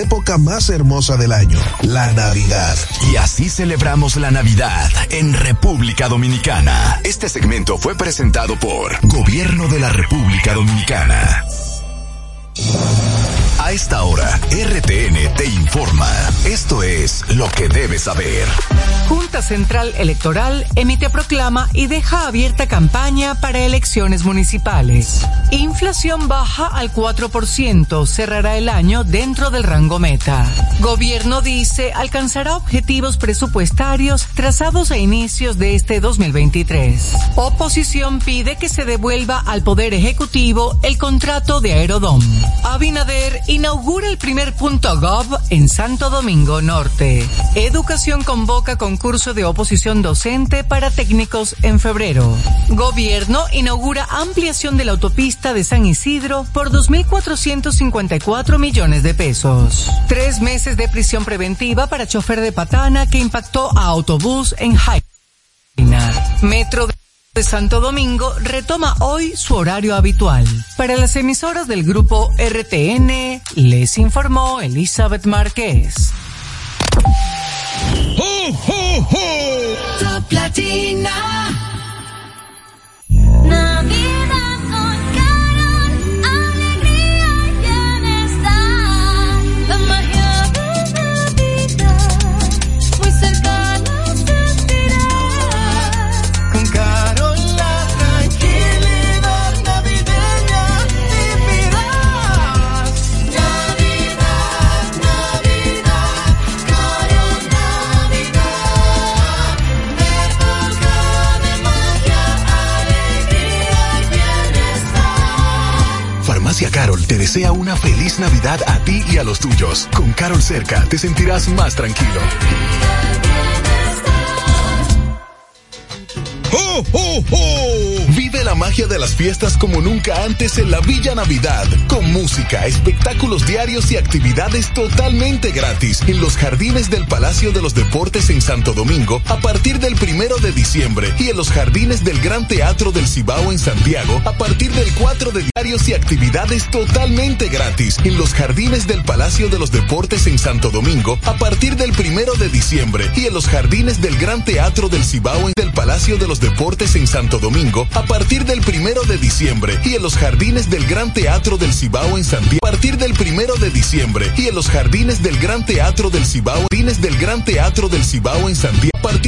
W: época más hermosa del año, la Navidad.
X: Y así celebramos la Navidad en República Dominicana. Este segmento fue presentado por Gobierno de la República Dominicana. A esta hora, RTN te informa. Esto es lo que debes saber.
Y: Junta Central Electoral emite proclama y deja abierta campaña para elecciones municipales. Inflación baja al 4%, cerrará el año dentro del rango meta. Gobierno dice alcanzará objetivos presupuestarios trazados a inicios de este 2023. Oposición pide que se devuelva al Poder Ejecutivo el contrato de Aerodom. Abinader inaugura el primer punto gov en Santo Domingo Norte. Educación convoca concurso de oposición docente para técnicos en febrero. Gobierno inaugura ampliación de la autopista de San Isidro por 2.454 millones de pesos. Tres meses de prisión preventiva para chofer de patana que impactó a autobús en Jaina. Metro de de Santo Domingo retoma hoy su horario habitual. Para las emisoras del grupo RTN, les informó Elizabeth Márquez.
U: Top Latina.
T: Navidad Carol
X: te desea una feliz Navidad a ti y a los tuyos. Con Carol cerca te sentirás más tranquilo. ¡Ho, ho, ho! La magia de las fiestas como nunca antes en la Villa Navidad, con música, espectáculos diarios y actividades totalmente gratis en los jardines del Palacio de los Deportes en Santo Domingo a partir del primero de diciembre y en los jardines del Gran Teatro del Cibao en Santiago a partir del 4 de diarios y actividades totalmente gratis en los jardines del Palacio de los Deportes en Santo Domingo a partir del primero de diciembre y en los jardines del Gran Teatro del Cibao en del Palacio de los Deportes en Santo Domingo a partir del primero de diciembre y en los jardines del Gran Teatro del Cibao en Santiago. A partir del primero de diciembre y en los jardines del Gran Teatro del Cibao jardines del Gran Teatro del Cibao en Santiago. Partir